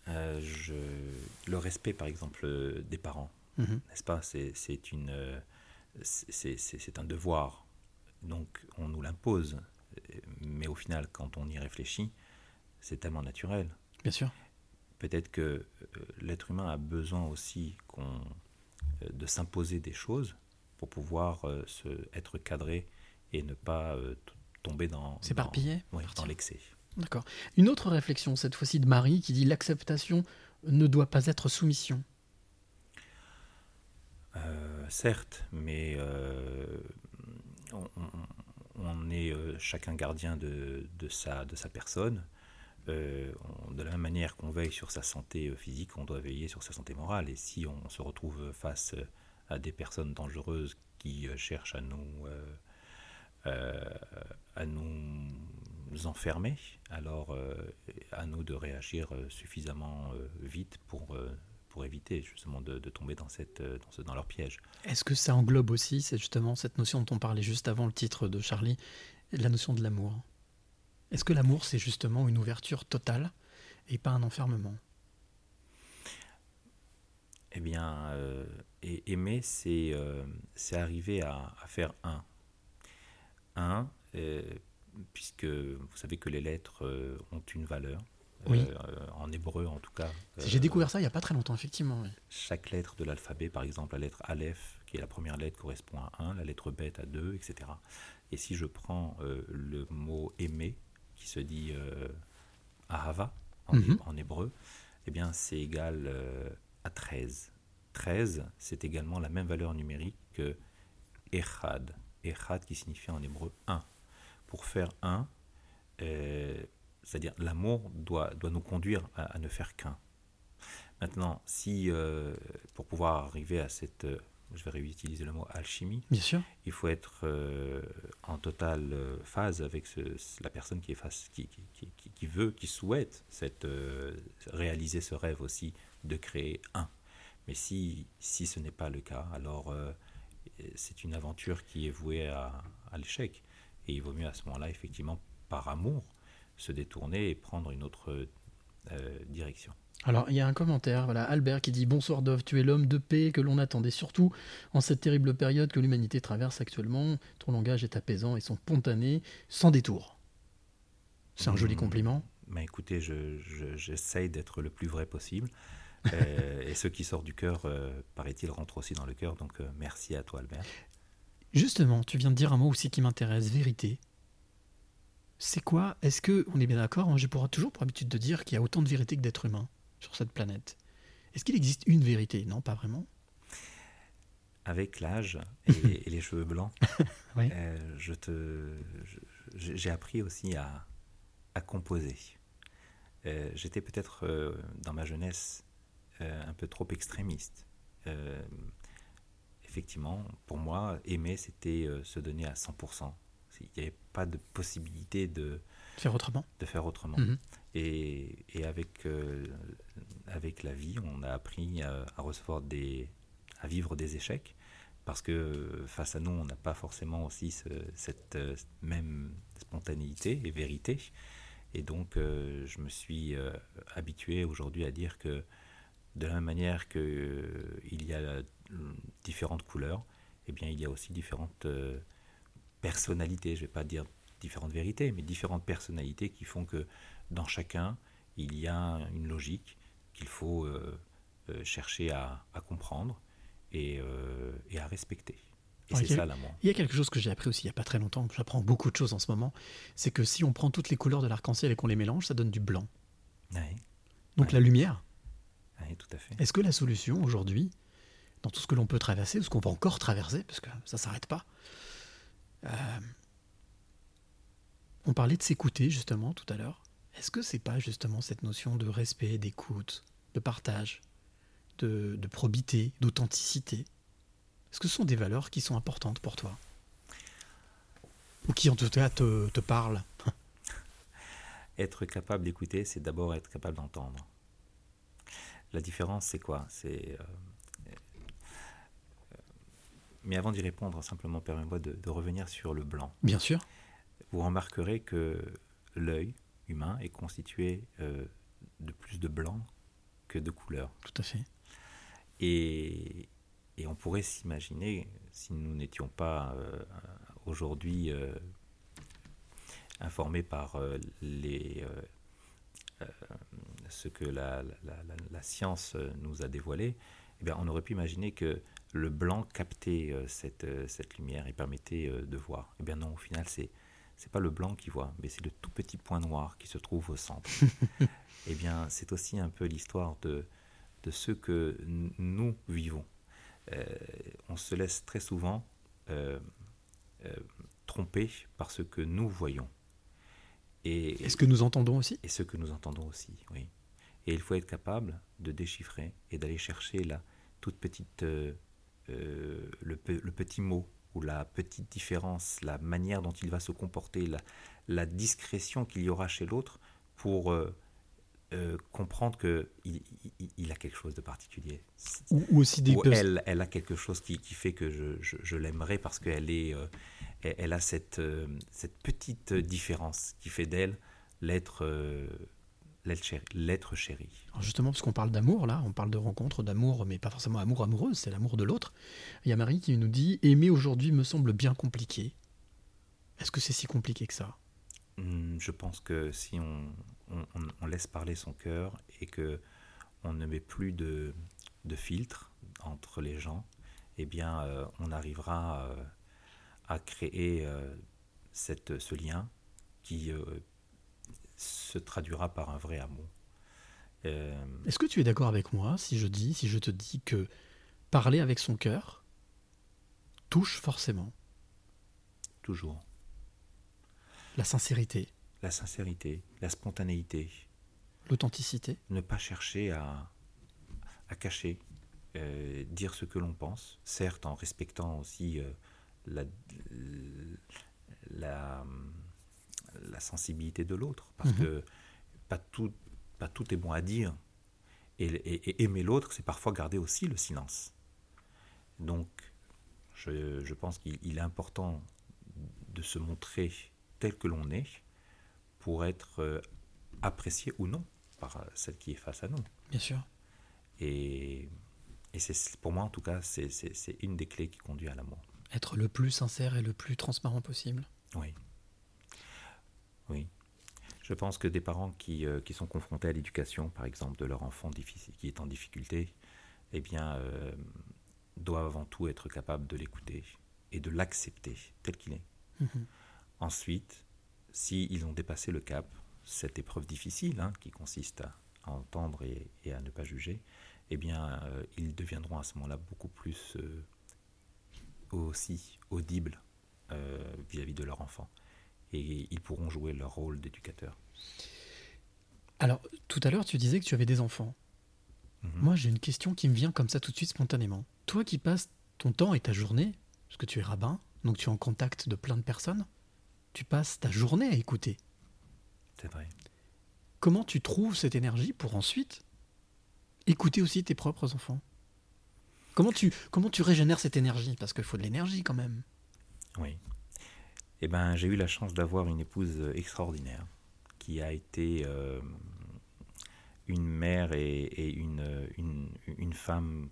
Euh, je- le respect, par exemple, euh, des parents, Mhm. n'est-ce pas? C'est c'est une, euh, c'est- un devoir. Donc, on nous l'impose. Mais au final, quand on y réfléchit, c'est tellement naturel. Bien sûr. Peut-être que l'être humain a besoin aussi qu'on, de s'imposer des choses pour pouvoir se, être cadré et ne pas tomber dans, dans, ouais, dans l'excès. D'accord. Une autre réflexion, cette fois-ci de Marie, qui dit l'acceptation ne doit pas être soumission. Euh, certes, mais euh, on, est euh, chacun gardien de, sa, personne. on- de la même manière qu'on veille sur sa santé physique, on doit veiller sur sa santé morale. Et si on se retrouve face à des personnes dangereuses qui cherchent à nous enfermer, alors euh, à nous de réagir euh, suffisamment euh, vite pour, pour éviter justement de, de tomber dans, cette, dans, ce- dans leur piège. Est-ce que ça englobe aussi, c'est justement cette notion dont on parlait juste avant le titre de Charlie, la notion de l'amour? Est-ce que l'amour, c'est justement une ouverture totale et pas un enfermement? Eh bien, euh, et aimer, c'est euh, arriver à, à faire un. Un, euh, puisque vous savez que les lettres euh, ont une valeur. Oui. Euh, en hébreu, en tout cas. J'ai euh, découvert ça il n'y a pas très longtemps, effectivement. oui. chaque lettre de l'alphabet, par exemple la lettre Aleph, qui est la première lettre, correspond à 1, la lettre Bet à 2, etc. Et si je prends euh, le mot aimer, qui se dit euh, Ahava en, Mhm. en hébreu, eh bien c'est égal euh, à 13. 13, c'est également la même valeur numérique que Echad. Echad qui signifie en hébreu 1. Pour faire 1, euh, c'est-à-dire l'amour doit, doit nous conduire à, à ne faire qu'un. Maintenant, si euh, pour pouvoir arriver à cette, euh, je vais réutiliser le mot alchimie, Bien sûr. il faut être euh, en totale phase avec ce- la personne qui, est face, qui, qui, qui- qui- qui veut, qui souhaite cette, réaliser ce rêve aussi de créer un. Mais si, si ce n'est pas le cas, alors c'est une aventure qui est vouée à, à l'échec. Et il vaut mieux à ce moment-là, effectivement, par amour, se détourner et prendre une autre euh, direction. Alors, il y a un commentaire, voilà, Albert qui dit Bonsoir Dove, tu es l'homme de paix que l'on attendait surtout en cette terrible période que l'humanité traverse actuellement. Ton langage est apaisant et spontané, sans détour. C'est un joli Hmm. compliment. Mais écoutez, je- je- j'essaye d'être le plus vrai possible. Euh, et ce qui sort du cœur, euh, paraît-il, rentre aussi dans le cœur. Donc euh, merci à toi, Albert. Justement, tu viens de dire un mot aussi qui m'intéresse, vérité. C'est quoi? Est-ce que, on est bien d'accord, hein, j'ai toujours pour habitude de dire qu'il y a autant de vérité que d'êtres humains sur cette planète. Est-ce qu'il existe une vérité? Non, pas vraiment. Avec l'âge et, et les cheveux blancs, Oui. euh, je te, j'ai appris aussi à, à composer. Euh, J'étais peut-être euh, dans ma jeunesse un peu trop extrémiste. Effectivement, pour moi, aimer, c'était euh, se donner à 100%. Il n'y avait pas de possibilité de, Faire autrement de faire autrement. Mhm. Et, et avec, euh, avec la vie, on a appris à, à recevoir des, à vivre des échecs, parce que face à nous, on n'a pas forcément aussi ce- cette euh, même spontanéité et vérité. Et donc, euh, je me suis habitué aujourd'hui à dire que de la même manière qu'il y a différentes couleurs, eh bien, il y a aussi différentes euh, personnalités. Je ne vais pas dire différentes vérités, mais différentes personnalités qui font que dans chacun, il y a une logique qu'il faut euh, euh, chercher à, à comprendre et, euh, et à respecter. Et ça l'amour. Il y a quelque chose que j'ai appris aussi il n'y a pas très longtemps, j'apprends beaucoup de choses en ce moment, c'est que si on prend toutes les couleurs de l'arc-en-ciel et qu'on les mélange, ça donne du blanc. Donc Ouais. la lumière, oui, tout à fait. est-ce que la solution aujourd'hui, dans tout ce que l'on peut traverser, ou ce qu'on va encore traverser, parce que ça ne s'arrête pas, euh, on parlait de s'écouter justement tout à l'heure, est-ce que c'est pas justement cette notion de respect, d'écoute, de partage, de, probité, d'authenticité? Est-ce que ce sont des valeurs qui sont importantes pour toi? Ou qui en tout cas te, parlent? Être capable d'écouter, c'est d'abord être capable d'entendre. La différence, c'est quoi? C'est. euh, mais avant d'y répondre, simplement permets-moi de, de revenir sur le blanc. Bien sûr. Vous remarquerez que l'œil humain est constitué euh, de plus de blanc que de couleur. Tout à fait. Et, et on pourrait s'imaginer, si nous n'étions pas euh, aujourd'hui euh, informés par les, ce que la, la- la- la science nous a dévoilé, eh bien, on aurait pu imaginer que le blanc captait euh, cette, euh, cette lumière et permettait euh, de voir. Eh bien non, au final, c'est c'est pas le blanc qui voit, mais c'est le tout petit point noir qui se trouve au centre. eh bien, c'est aussi un peu l'histoire de, de ce que nous vivons. Euh, on se laisse très souvent euh, euh, tromper par ce que nous voyons. Et, Et ce que nous entendons aussi et ce que nous entendons aussi, oui. Et il faut être capable de déchiffrer et d'aller chercher la toute petite, euh, le, pe- le petit mot ou la petite différence, la manière dont il va se comporter, la, la discrétion qu'il y aura chez l'autre pour euh, euh, comprendre qu'il il, il- il a quelque chose de particulier. ou, ou aussi des Ou elle, elle a quelque chose qui, qui fait que je, je- je l'aimerais parce qu'elle est, elle, elle a cette, cette petite différence qui fait d'elle l'être l'être chéri. l'être chéri. Alors justement, parce qu'on parle d'amour, là, on parle de rencontre, d'amour, mais pas forcément amour amoureuse, c'est l'amour de l'autre. Il y a Marie qui nous dit Aimer aujourd'hui me semble bien compliqué. Est-ce que c'est si compliqué que ça? Hum, Je pense que si on, on- on- on laisse parler son cœur et que on ne met plus de, de filtre entre les gens, eh bien, euh, on arrivera euh, à créer euh, cette, ce lien qui se traduira par un vrai amour. Euh, Est-ce que tu es d'accord avec moi si je dis, si je te dis que parler avec son cœur touche forcément toujours. la sincérité, la sincérité, la spontanéité, l'authenticité? Ne pas chercher à, à cacher, euh, dire ce que l'on pense, certes en respectant aussi euh, la, la, la sensibilité de l'autre, parce Mhm. que pas tout, pas tout est bon à dire. Et, et- et aimer l'autre, c'est parfois garder aussi le silence. Donc, je, je pense qu'il il est important de se montrer tel que l'on est pour être euh, apprécié ou non par celle qui est face à nous. Bien sûr. Et, et c'est pour moi, en tout cas, c'est une des clés qui conduit à l'amour. Être le plus sincère et le plus transparent possible. Oui. Oui. Je pense que des parents qui, euh, qui sont confrontés à l'éducation, par exemple, de leur enfant qui est en difficulté, eh bien, euh, doivent avant tout être capables de l'écouter et de l'accepter tel qu'il est. Mhm. Ensuite, s'ils ont dépassé le cap, cette épreuve difficile hein, qui consiste à, à entendre et, et à ne pas juger, eh bien, euh, ils deviendront à ce moment-là beaucoup plus aussi audibles vis-à-vis de leur enfant. Et ils pourront jouer leur rôle d'éducateur. Alors, tout à l'heure, tu disais que tu avais des enfants. Mhm. Moi, j'ai une question qui me vient comme ça tout de suite spontanément. Toi qui passes ton temps et ta journée, parce que tu es rabbin, donc tu es en contact de plein de personnes, tu passes ta journée à écouter. C'est vrai. Comment tu trouves cette énergie pour ensuite écouter aussi tes propres enfants? Comment tu, comment tu régénères cette énergie? Parce qu'il faut de l'énergie quand même. Oui. Eh ben, j'ai eu la chance d'avoir une épouse extraordinaire qui a été euh, une mère et, et une, une, femme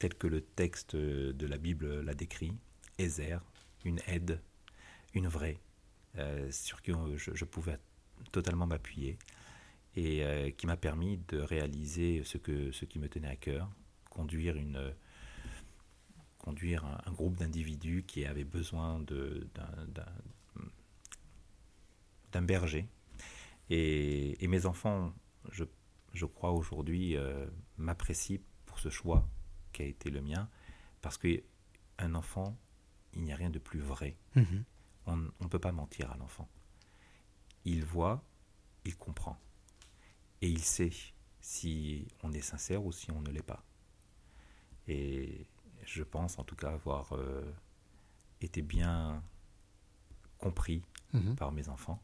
telle que le texte de la Bible l'a décrit, Ézer, une aide, une vraie, euh, sur qui je, pouvais totalement m'appuyer et euh, qui m'a permis de réaliser ce, que, ce qui me tenait à cœur, conduire une conduire un, un groupe d'individus qui avaient besoin d'un- berger. Et, et mes enfants, je, je crois aujourd'hui, euh, m'apprécient pour ce choix qui a été le mien, parce que un enfant, il n'y a rien de plus vrai. Mhm. On ne peut pas mentir à l'enfant. Il voit, il comprend. Et il sait si on est sincère ou si on ne l'est pas. Et je pense en tout cas avoir euh, été bien compris Mhm. par mes enfants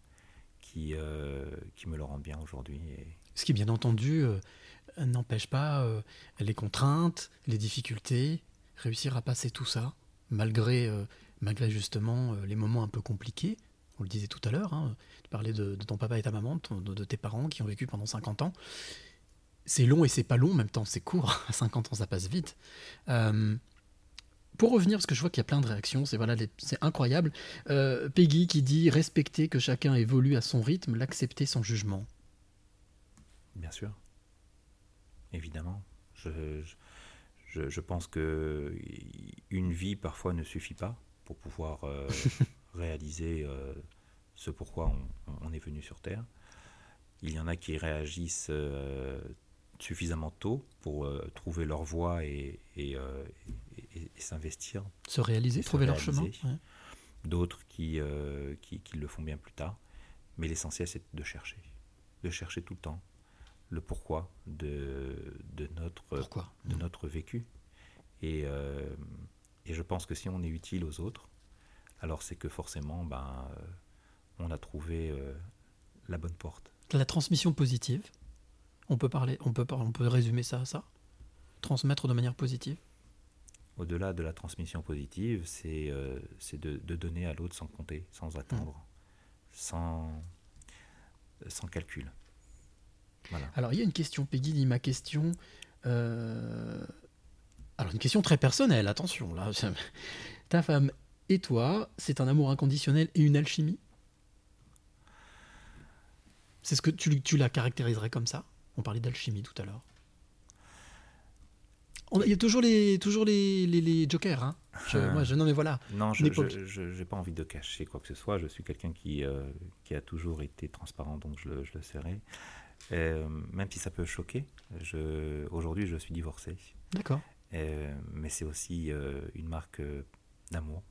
qui, euh, qui me le rendent bien aujourd'hui. Et Ce qui, bien entendu, euh, n'empêche pas les contraintes, les difficultés, réussir à passer tout ça, malgré, malgré justement les moments un peu compliqués. On le disait tout à l'heure, hein, tu parlais de, de ton papa et ta maman, de, ton- de- de tes parents qui ont vécu pendant 50 ans. C'est long et c'est pas long, en même temps c'est court. À 50 ans, ça passe vite. Euh, pour revenir, parce que je vois qu'il y a plein de réactions, c'est voilà, c'est incroyable. Euh, Peggy qui dit respecter que chacun évolue à son rythme, l'accepter sans jugement. bien sûr, évidemment, je, je- je, pense que une vie parfois ne suffit pas pour pouvoir euh, réaliser euh, ce pourquoi on, on est venu sur Terre. Il y en a qui réagissent suffisamment tôt pour euh, trouver leur voie et, et, euh, et- et- et s'investir. Se réaliser, se trouver leur chemin. ouais. D'autres qui, euh, qui, qui le font bien plus tard. Mais l'essentiel, c'est de chercher. De chercher tout le temps le pourquoi de, de, notre, Pourquoi? de notre vécu. Et, et je pense que si on est utile aux autres, alors c'est que forcément, ben, on a trouvé la bonne porte. La transmission positive, on peut, parler, on, peut, on peut résumer ça à ça Transmettre de manière positive Au-delà de la transmission positive, c'est euh, de, de donner à l'autre sans compter, sans attendre, sans, sans calcul. Voilà. Alors, il y a une question, Peggy dit ma question. euh, Alors, une question très personnelle, attention, là. Ta femme et toi, c'est un amour inconditionnel et une alchimie? C'est ce que tu, tu la caractériserais comme ça? On parlait d'alchimie tout à l'heure. Il y a toujours les, toujours les, les, les jokers, hein Je- Euh. moi, je, Non, mais voilà. Non, je n'ai pas envie de cacher quoi que ce soit. Je suis quelqu'un qui, euh, qui a toujours été transparent, donc je, le- je le serai. Euh, même si ça peut choquer, aujourd'hui je suis divorcé. D'accord. Mais c'est aussi une marque d'amour.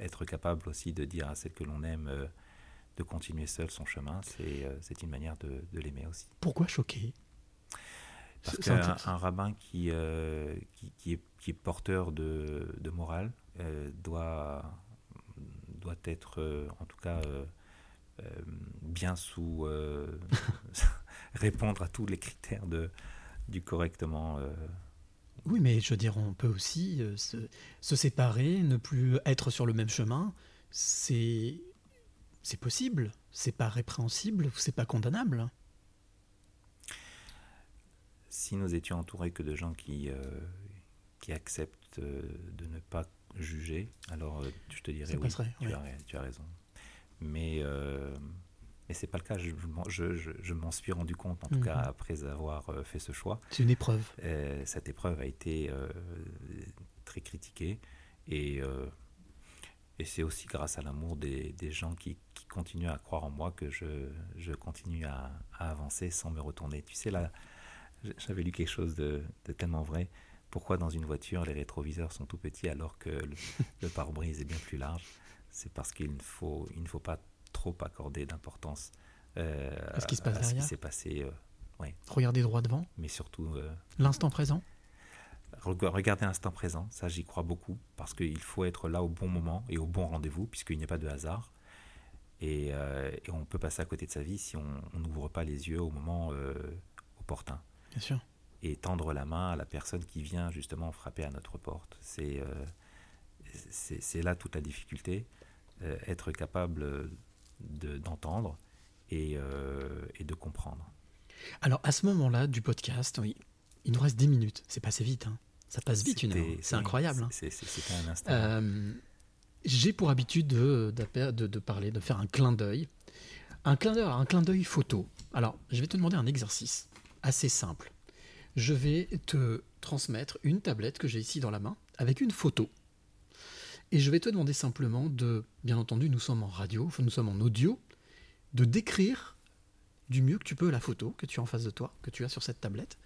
Être capable aussi de dire à celle que l'on aime de continuer seul son chemin, c'est euh, une manière de, de l'aimer aussi. Pourquoi choquer? Parce qu'un un rabbin qui, euh, qui, qui est, qui est porteur de, de morale euh, doit, doit être, euh, en tout cas, bien sous. répondre à tous les critères de, du correctement. Oui, mais je veux dire, on peut aussi se, se séparer, ne plus être sur le même chemin. C'est c'est possible. C'est pas répréhensible. C'est pas condamnable. si nous étions entourés que de gens qui, euh, qui acceptent euh, de ne pas juger, alors euh, je te dirais Ça oui, passerait, tu, as, tu as raison. Mais, euh, mais c'est pas le cas. Je, m'en- je, je- je m'en suis rendu compte, en tout Mhm. cas après avoir fait ce choix. C'est une épreuve. Euh, cette épreuve a été très critiquée et, et c'est aussi grâce à l'amour des, des gens qui, qui continuent à croire en moi que je, je continue à, à avancer sans me retourner. Tu sais, là, j'avais lu quelque chose de, de tellement vrai. Pourquoi dans une voiture les rétroviseurs sont tout petits alors que le, le pare-brise est bien plus large? C'est parce qu'il ne faut, il ne faut pas trop accorder d'importance euh, À ce qui se passe à ce qui derrière. s'est passé. euh, ouais. Regardez droit devant. Mais surtout, euh, L'instant présent. Reg- Regardez l'instant présent, ça j'y crois beaucoup, parce qu'il faut être là au bon moment et au bon rendez-vous, puisqu'il n'y a pas de hasard. Et, euh, et on peut passer à côté de sa vie si on n'ouvre pas les yeux au moment euh, opportun. Bien sûr. Et tendre la main à la personne qui vient justement frapper à notre porte. C'est euh, c'est là toute la difficulté, euh, être capable de- d'entendre et, et de comprendre. Alors, à ce moment-là du podcast, oui, il nous reste 10 minutes. C'est passé vite. hein. Ça passe vite une heure. C'est incroyable. hein. C'était un instant. J'ai pour habitude de, d'appe- de- de parler, de faire un clin d'œil. Un clin d'œil, un clin d'œil photo. Alors, je vais te demander un exercice assez simple. Je vais te transmettre une tablette que j'ai ici dans la main avec une photo. Et je vais te demander simplement de, bien entendu, nous sommes en radio, nous sommes en audio, de décrire du mieux que tu peux la photo que tu as en face de toi, que tu as sur cette tablette,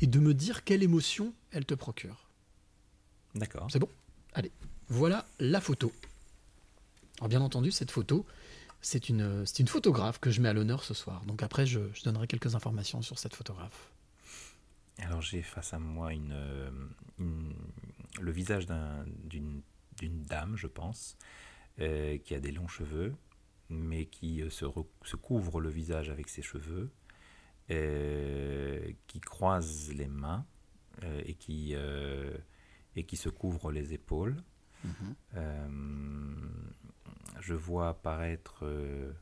et de me dire quelle émotion elle te procure. D'accord. C'est bon? Allez, voilà la photo. Alors bien entendu, cette photo, c'est une, une photographe que je mets à l'honneur ce soir. Donc après, je, donnerai quelques informations sur cette photographe. Alors j'ai face à moi euh, le visage d'un- d'une dame, je pense, euh, qui a des longs cheveux, mais qui euh, se, re- se couvre le visage avec ses cheveux, qui croise les mains et qui se couvre les épaules. Euh, je vois apparaître euh,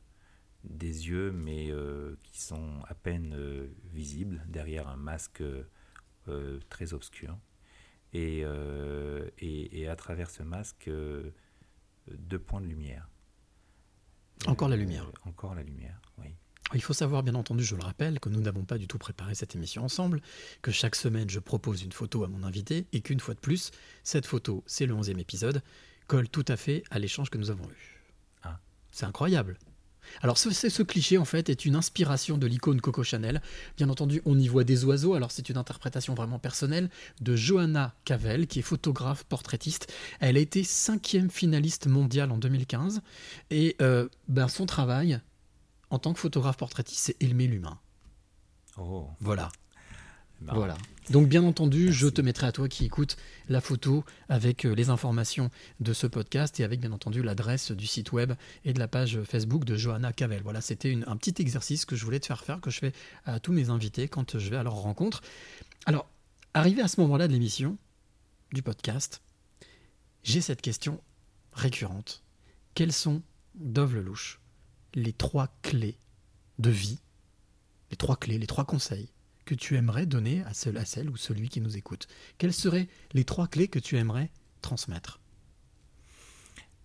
des yeux, mais euh, qui sont à peine euh, visibles derrière un masque euh, très obscur. Et, et, et à travers ce masque, deux points de lumière. Encore la lumière. Encore la lumière. Il faut savoir, bien entendu, je le rappelle, que nous n'avons pas du tout préparé cette émission ensemble, que chaque semaine je propose une photo à mon invité, et qu'une fois de plus, cette photo, c'est le 11e épisode, colle tout à fait à l'échange que nous avons eu. Ah. C'est incroyable. Alors ce, cliché en fait est une inspiration de l'icône Coco Chanel. Bien entendu, on y voit des oiseaux, alors c'est une interprétation vraiment personnelle de Johanna Cavell, qui est photographe, portraitiste. Elle a été cinquième finaliste mondiale en 2015, et euh, ben, son travail en tant que photographe portraitiste, c'est aimer l'humain. Oh, Voilà. Voilà. Donc bien entendu, je te mettrai à toi qui écoute la photo avec euh, les informations de ce podcast et avec bien entendu l'adresse du site web et de la page Facebook de Johanna Cavell. Voilà, c'était un petit exercice que je voulais te faire faire, que je fais à tous mes invités quand je vais à leur rencontre. Alors, arrivé à ce moment-là de l'émission, du podcast, j'ai cette question récurrente. Quelles sont, Dove Lelouch, les trois clés de vie, les trois clés, les trois conseils que tu aimerais donner à celle, à celle ou celui qui nous écoute Quelles seraient les trois clés que tu aimerais transmettre?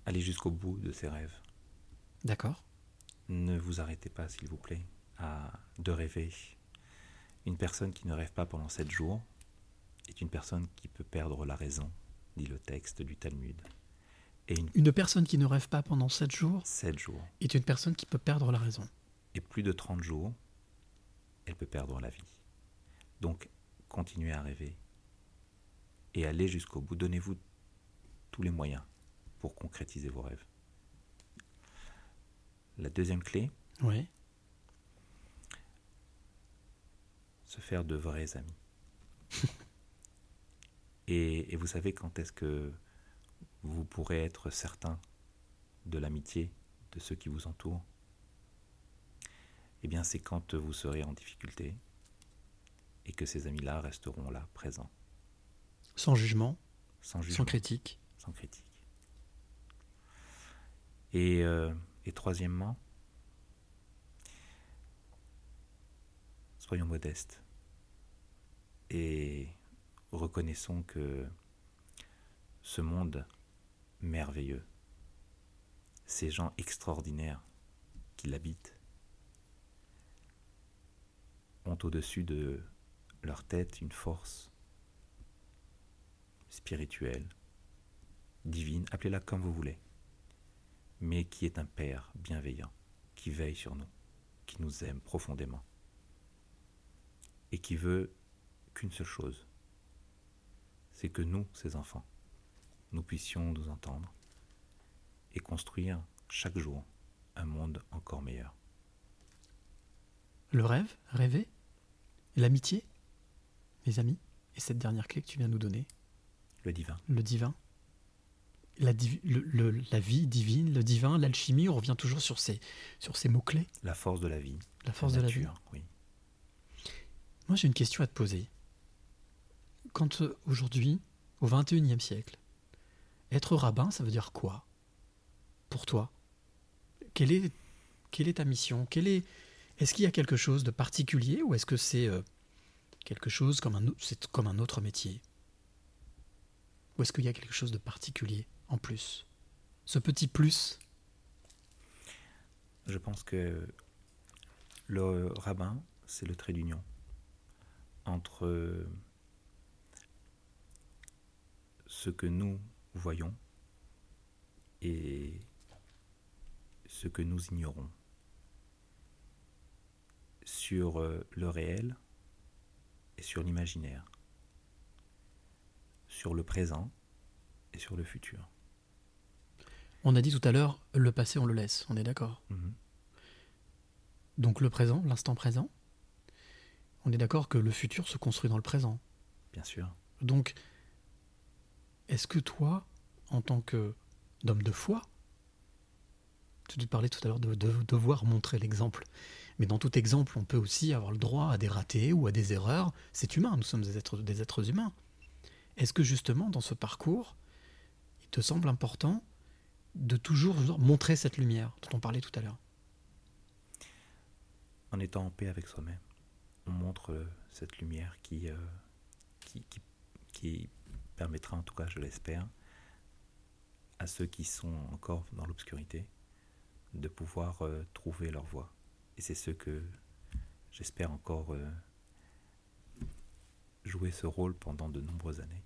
Allez jusqu'au bout de ses rêves. D'accord Ne vous arrêtez pas, s'il vous plaît, à de rêver. Une personne qui ne rêve pas pendant sept jours est une personne qui peut perdre la raison, dit le texte du Talmud. Et une Une personne qui ne rêve pas pendant 7 jours sept jours est une personne qui peut perdre la raison. et plus de 30 jours, elle peut perdre la vie. Donc, continuez à rêver et allez jusqu'au bout. Donnez-vous tous les moyens pour concrétiser vos rêves. La deuxième clé, Oui. se faire de vrais amis. et, et vous savez quand est-ce que vous pourrez être certain de l'amitié de ceux qui vous entourent Eh bien, c'est quand vous serez en difficulté et que ces amis-là resteront là, présents, Sans jugement, sans jugement, sans critique. sans critique. Et, euh, et troisièmement, soyons modestes et reconnaissons que ce monde merveilleux, ces gens extraordinaires qui l'habitent, ont au-dessus de leur tête une force spirituelle, divine, appelez-la comme vous voulez, mais qui est un Père bienveillant, qui veille sur nous, qui nous aime profondément, et qui veut qu'une seule chose, c'est que nous, ses enfants, nous puissions nous entendre et construire chaque jour un monde encore meilleur. Le rêve, rêver, l'amitié, mes amis, et cette dernière clé que tu viens de nous donner, Le divin. le divin, la, divi- le- le- la vie divine, le divin, l'alchimie, on revient toujours sur ces, sur ces mots-clés, La force de la vie. la force de la vie. nature, oui. Moi, j'ai une question à te poser. Quand euh, aujourd'hui, au XXIe siècle, être rabbin, ça veut dire quoi? Pour toi? Quelle est, quelle est ta mission? Quelle est, Est-ce qu'il y a quelque chose de particulier ou est-ce que c'est euh, quelque chose c'est comme un autre métier? Ou est-ce qu'il y a quelque chose de particulier en plus? Ce petit plus? Je pense que le rabbin, c'est le trait d'union entre ce que nous voyons et ce que nous ignorons sur euh, le réel et sur l'imaginaire, sur le présent et sur le futur. On a dit tout à l'heure, le passé, on le laisse, on est d'accord? Mhm. Donc le présent, l'instant présent, on est d'accord que le futur se construit dans le présent? Bien sûr. Donc, est-ce que toi, en tant que de foi, tu parlais tout à l'heure de, de devoir montrer l'exemple, mais dans tout exemple, on peut aussi avoir le droit à des ratés ou à des erreurs. C'est humain, nous sommes des êtres, des êtres humains. Est-ce que justement, dans ce parcours, il te semble important de toujours montrer cette lumière dont on parlait tout à l'heure? En étant en paix avec soi-même, on montre euh, cette lumière qui, euh, permettra, en tout cas je l'espère, à ceux qui sont encore dans l'obscurité de pouvoir euh, trouver leur voie. Et c'est ce que j'espère encore euh, jouer ce rôle pendant de nombreuses années.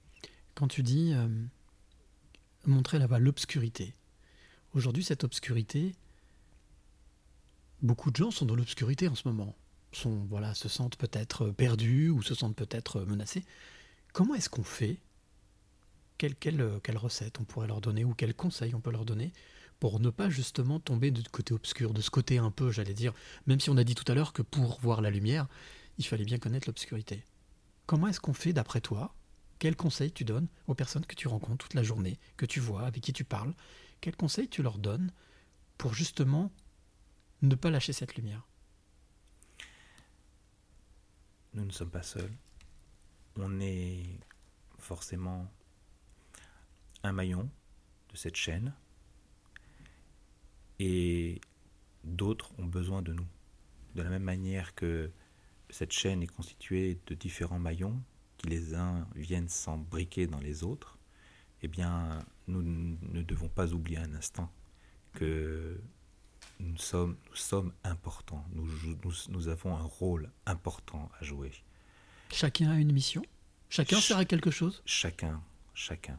Quand tu dis euh, montrer là-bas l'obscurité, aujourd'hui cette obscurité, beaucoup de gens sont dans l'obscurité en ce moment, sont voilà, se sentent peut-être perdus ou se sentent peut-être menacés. Comment est-ce qu'on fait quelle, quelle, recette on pourrait leur donner ou quel conseil on peut leur donner pour ne pas justement tomber de côté obscur, de ce côté un peu, j'allais dire, même si on a dit tout à l'heure que pour voir la lumière, il fallait bien connaître l'obscurité. Comment est-ce qu'on fait d'après toi? Quels conseils tu donnes aux personnes que tu rencontres toute la journée, que tu vois, avec qui tu parles? Quels conseils tu leur donnes pour justement ne pas lâcher cette lumière? Nous ne sommes pas seuls. On est forcément un maillon de cette chaîne et d'autres ont besoin de nous. De la même manière que cette chaîne est constituée de différents maillons, qui les uns viennent s'embriquer dans les autres, eh bien, nous ne devons pas oublier un instant que nous sommes, nous sommes importants, nous, nous, nous avons un rôle important à jouer. Chacun a une mission? Chacun Ch- sert à quelque chose? Chacun, chacun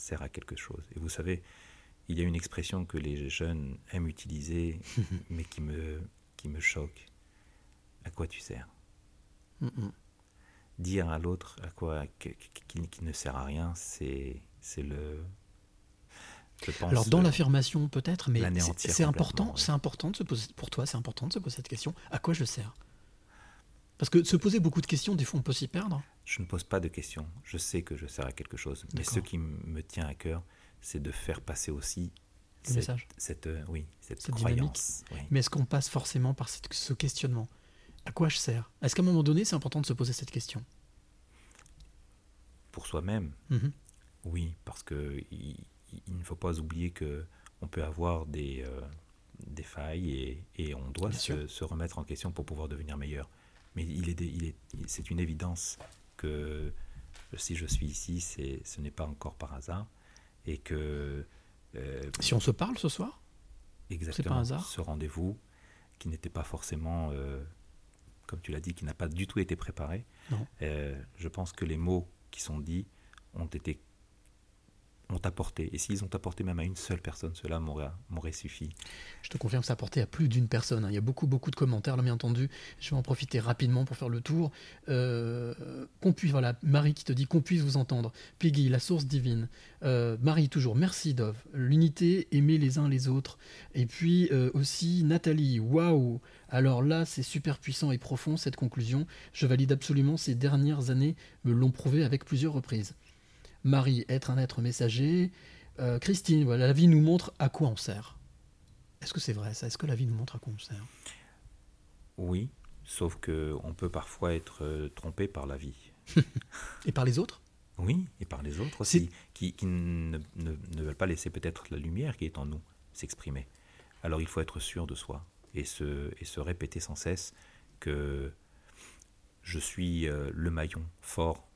sert à quelque chose. Et vous savez, il y a une expression que les jeunes aiment utiliser, mais qui me, qui me choque. À quoi tu sers? Mm, mm. Dire à l'autre à quoi qui, qui- qui ne sert à rien, c'est le. Je pense. Alors dans l'affirmation peut-être, mais c'est- important, c'est important de se poser, pour toi, c'est important de se poser cette question. À quoi je sers? Parce que se poser beaucoup de questions, des fois on peut s'y perdre. Je ne pose pas de questions. Je sais que je sers à quelque chose. Mais ce qui me tient à cœur, c'est de faire passer aussi cette, message. cette, euh, oui, cette, Cette dynamique. croyance. oui. Mais est-ce qu'on passe forcément par cette- ce questionnement? À quoi je sers? Est-ce qu'à un moment donné, c'est important de se poser cette question? Pour soi-même, Mhm. oui, parce que il, il ne faut pas oublier que on peut avoir des, euh, des failles et, et on doit se remettre en question pour pouvoir devenir meilleur. Mais il est, des- il est, c'est une évidence que si je suis ici, c'est, ce n'est pas encore par hasard et que euh, Si on se parle ce soir Exactement. un hasard Ce rendez-vous qui n'était pas forcément, euh, comme tu l'as dit, qui n'a pas du tout été préparé. Non. Euh, je pense que les mots qui sont dits ont été ont apporté. Et s'ils ont apporté même à une seule personne, cela m'aurait suffi. Je te confirme ça a porté à plus d'une personne. hein. Il y a beaucoup, beaucoup de commentaires, là, bien entendu. Je vais en profiter rapidement pour faire le tour. Euh, qu'on puisse, voilà, Marie qui te dit qu'on puisse vous entendre. Peggy, la source divine. Euh, Marie, toujours, merci Dove. L'unité, aimer les uns les autres. Et puis euh, aussi Nathalie, waouh Alors là, c'est super puissant et profond cette conclusion. Je valide absolument. Ces dernières années me l'ont prouvé avec plusieurs reprises. Marie, être un être messager. Euh, Christine, voilà, la vie nous montre à quoi on sert. Est-ce que c'est vrai ça? Est-ce que la vie nous montre à quoi on sert? Oui, sauf que on peut parfois être euh, trompé par la vie. Et par les autres? Oui, et par les autres aussi, qui, qui ne, ne- ne veulent pas laisser peut-être la lumière qui est en nous s'exprimer. Alors il faut être sûr de soi et se, et se répéter sans cesse que je suis euh, le maillon fort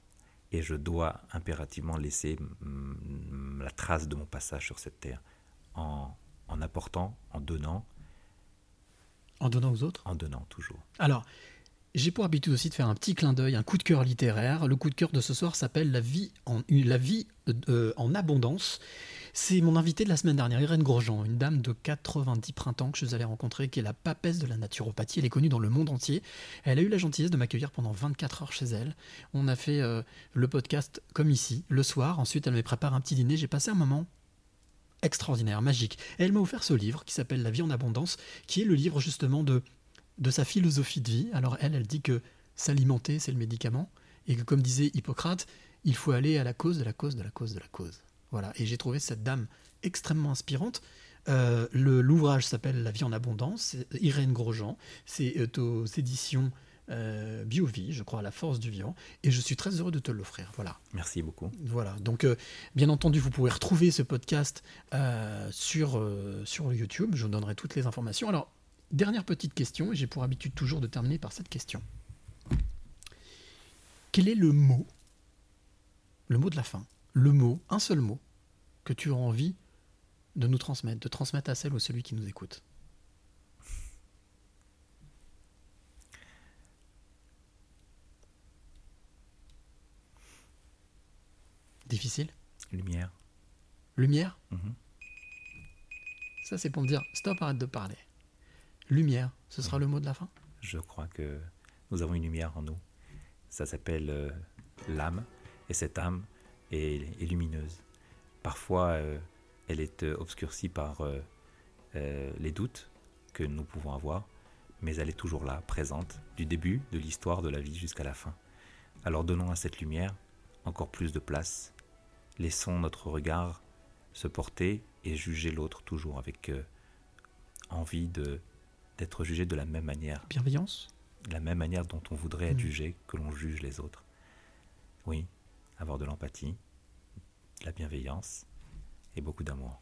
et je dois impérativement laisser mm, la trace de mon passage sur cette terre en, en apportant, en donnant, En donnant aux autres? En donnant toujours. Alors, j'ai pour habitude aussi de faire un petit clin d'œil, un coup de cœur littéraire. Le coup de cœur de ce soir s'appelle La vie en, la vie, euh, en abondance. C'est mon invité de la semaine dernière, Irène Grosjean, une dame de 90 printemps que je suis allé rencontrer, qui est la papesse de la naturopathie. Elle est connue dans le monde entier. Elle a eu la gentillesse de m'accueillir pendant 24 heures chez elle. On a fait euh, le podcast comme ici, le soir. Ensuite, elle me prépare un petit dîner. J'ai passé un moment extraordinaire, magique. Elle m'a offert ce livre qui s'appelle La vie en abondance, qui est le livre justement de, de sa philosophie de vie. Alors elle, elle dit que s'alimenter, c'est le médicament, et que comme disait Hippocrate, il faut aller à la cause de la cause de la cause de la cause. Voilà, et j'ai trouvé cette dame extrêmement inspirante. Euh, L'ouvrage s'appelle La vie en abondance, Irène Grosjean, c'est euh, aux éditions euh, BioVie, je crois, à la force du vivant, et je suis très heureux de te l'offrir. Voilà. Merci beaucoup. Voilà, donc euh, bien entendu, vous pouvez retrouver ce podcast sur, sur YouTube, je vous donnerai toutes les informations. Alors, dernière petite question, et j'ai pour habitude toujours de terminer par cette question. Quel est le mot, le mot de la fin, le mot, un seul mot, que tu as envie de nous transmettre, de transmettre à celle ou celui qui nous écoute Difficile Lumière. Lumière? Mhm. Ça, c'est pour me dire stop, arrête de parler. Lumière, ce sera le mot de la fin? Je crois que nous avons une lumière en nous. Ça s'appelle euh, l'âme, et cette âme est, est lumineuse. Parfois, euh, elle est euh, obscurcie par euh, les doutes que nous pouvons avoir, mais elle est toujours là, présente, du début de l'histoire de la vie jusqu'à la fin. Alors donnons à cette lumière encore plus de place, laissons notre regard se porter et juger l'autre toujours avec euh, envie de d'être jugé de la même manière, Bienveillance? De la même manière dont on voudrait être Mm. jugé que l'on juge les autres. Oui, avoir de l'empathie, de la bienveillance et beaucoup d'amour.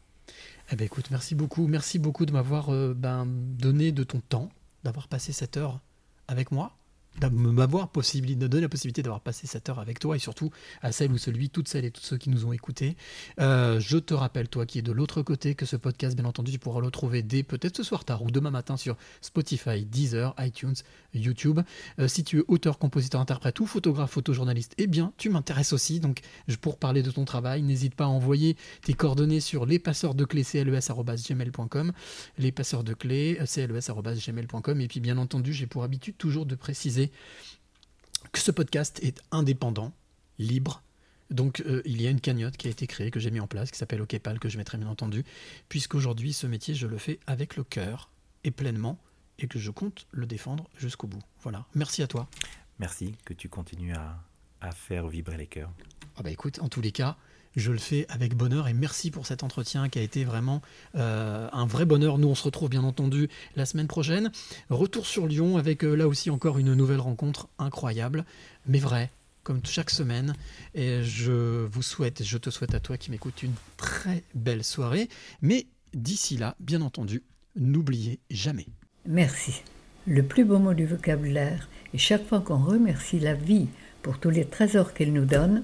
Eh ben écoute, merci beaucoup. Merci beaucoup de m'avoir euh, ben, donné de ton temps, d'avoir passé cette heure avec moi, de possibilité, de donner la possibilité d'avoir passé cette heure avec toi et surtout à celle ou celui, toutes celles et tous ceux qui nous ont écoutés. Euh, je te rappelle, toi qui es de l'autre côté, que ce podcast, bien entendu, tu pourras le trouver dès peut-être ce soir tard ou demain matin sur Spotify, Deezer, iTunes, YouTube. Euh, si tu es auteur, compositeur, interprète ou photographe, photojournaliste, eh bien, tu m'intéresses aussi. Donc, pour parler de ton travail, n'hésite pas à envoyer tes coordonnées sur les passeurs de clés cles.gmail.com les passeurs de clés cles.gmail.com et puis bien entendu j'ai pour habitude toujours de préciser que ce podcast est indépendant libre. Donc euh, il y a une cagnotte qui a été créée que j'ai mis en place qui s'appelle OKPAL que je mettrai bien entendu puisqu'aujourd'hui ce métier je le fais avec le cœur et pleinement et que je compte le défendre jusqu'au bout. Voilà. Merci à toi. Merci que tu continues à, à faire vibrer les cœurs. Ah bah écoute, en tous les cas, je le fais avec bonheur et merci pour cet entretien qui a été vraiment euh, un vrai bonheur. Nous, on se retrouve bien entendu la semaine prochaine. Retour sur Lyon avec euh, là aussi encore une nouvelle rencontre incroyable, mais vraie, comme chaque semaine. Et je vous souhaite, je te souhaite à toi qui m'écoute une très belle soirée. Mais d'ici là, bien entendu, n'oubliez jamais. Merci. Le plus beau mot du vocabulaire, et chaque fois qu'on remercie la vie pour tous les trésors qu'elle nous donne,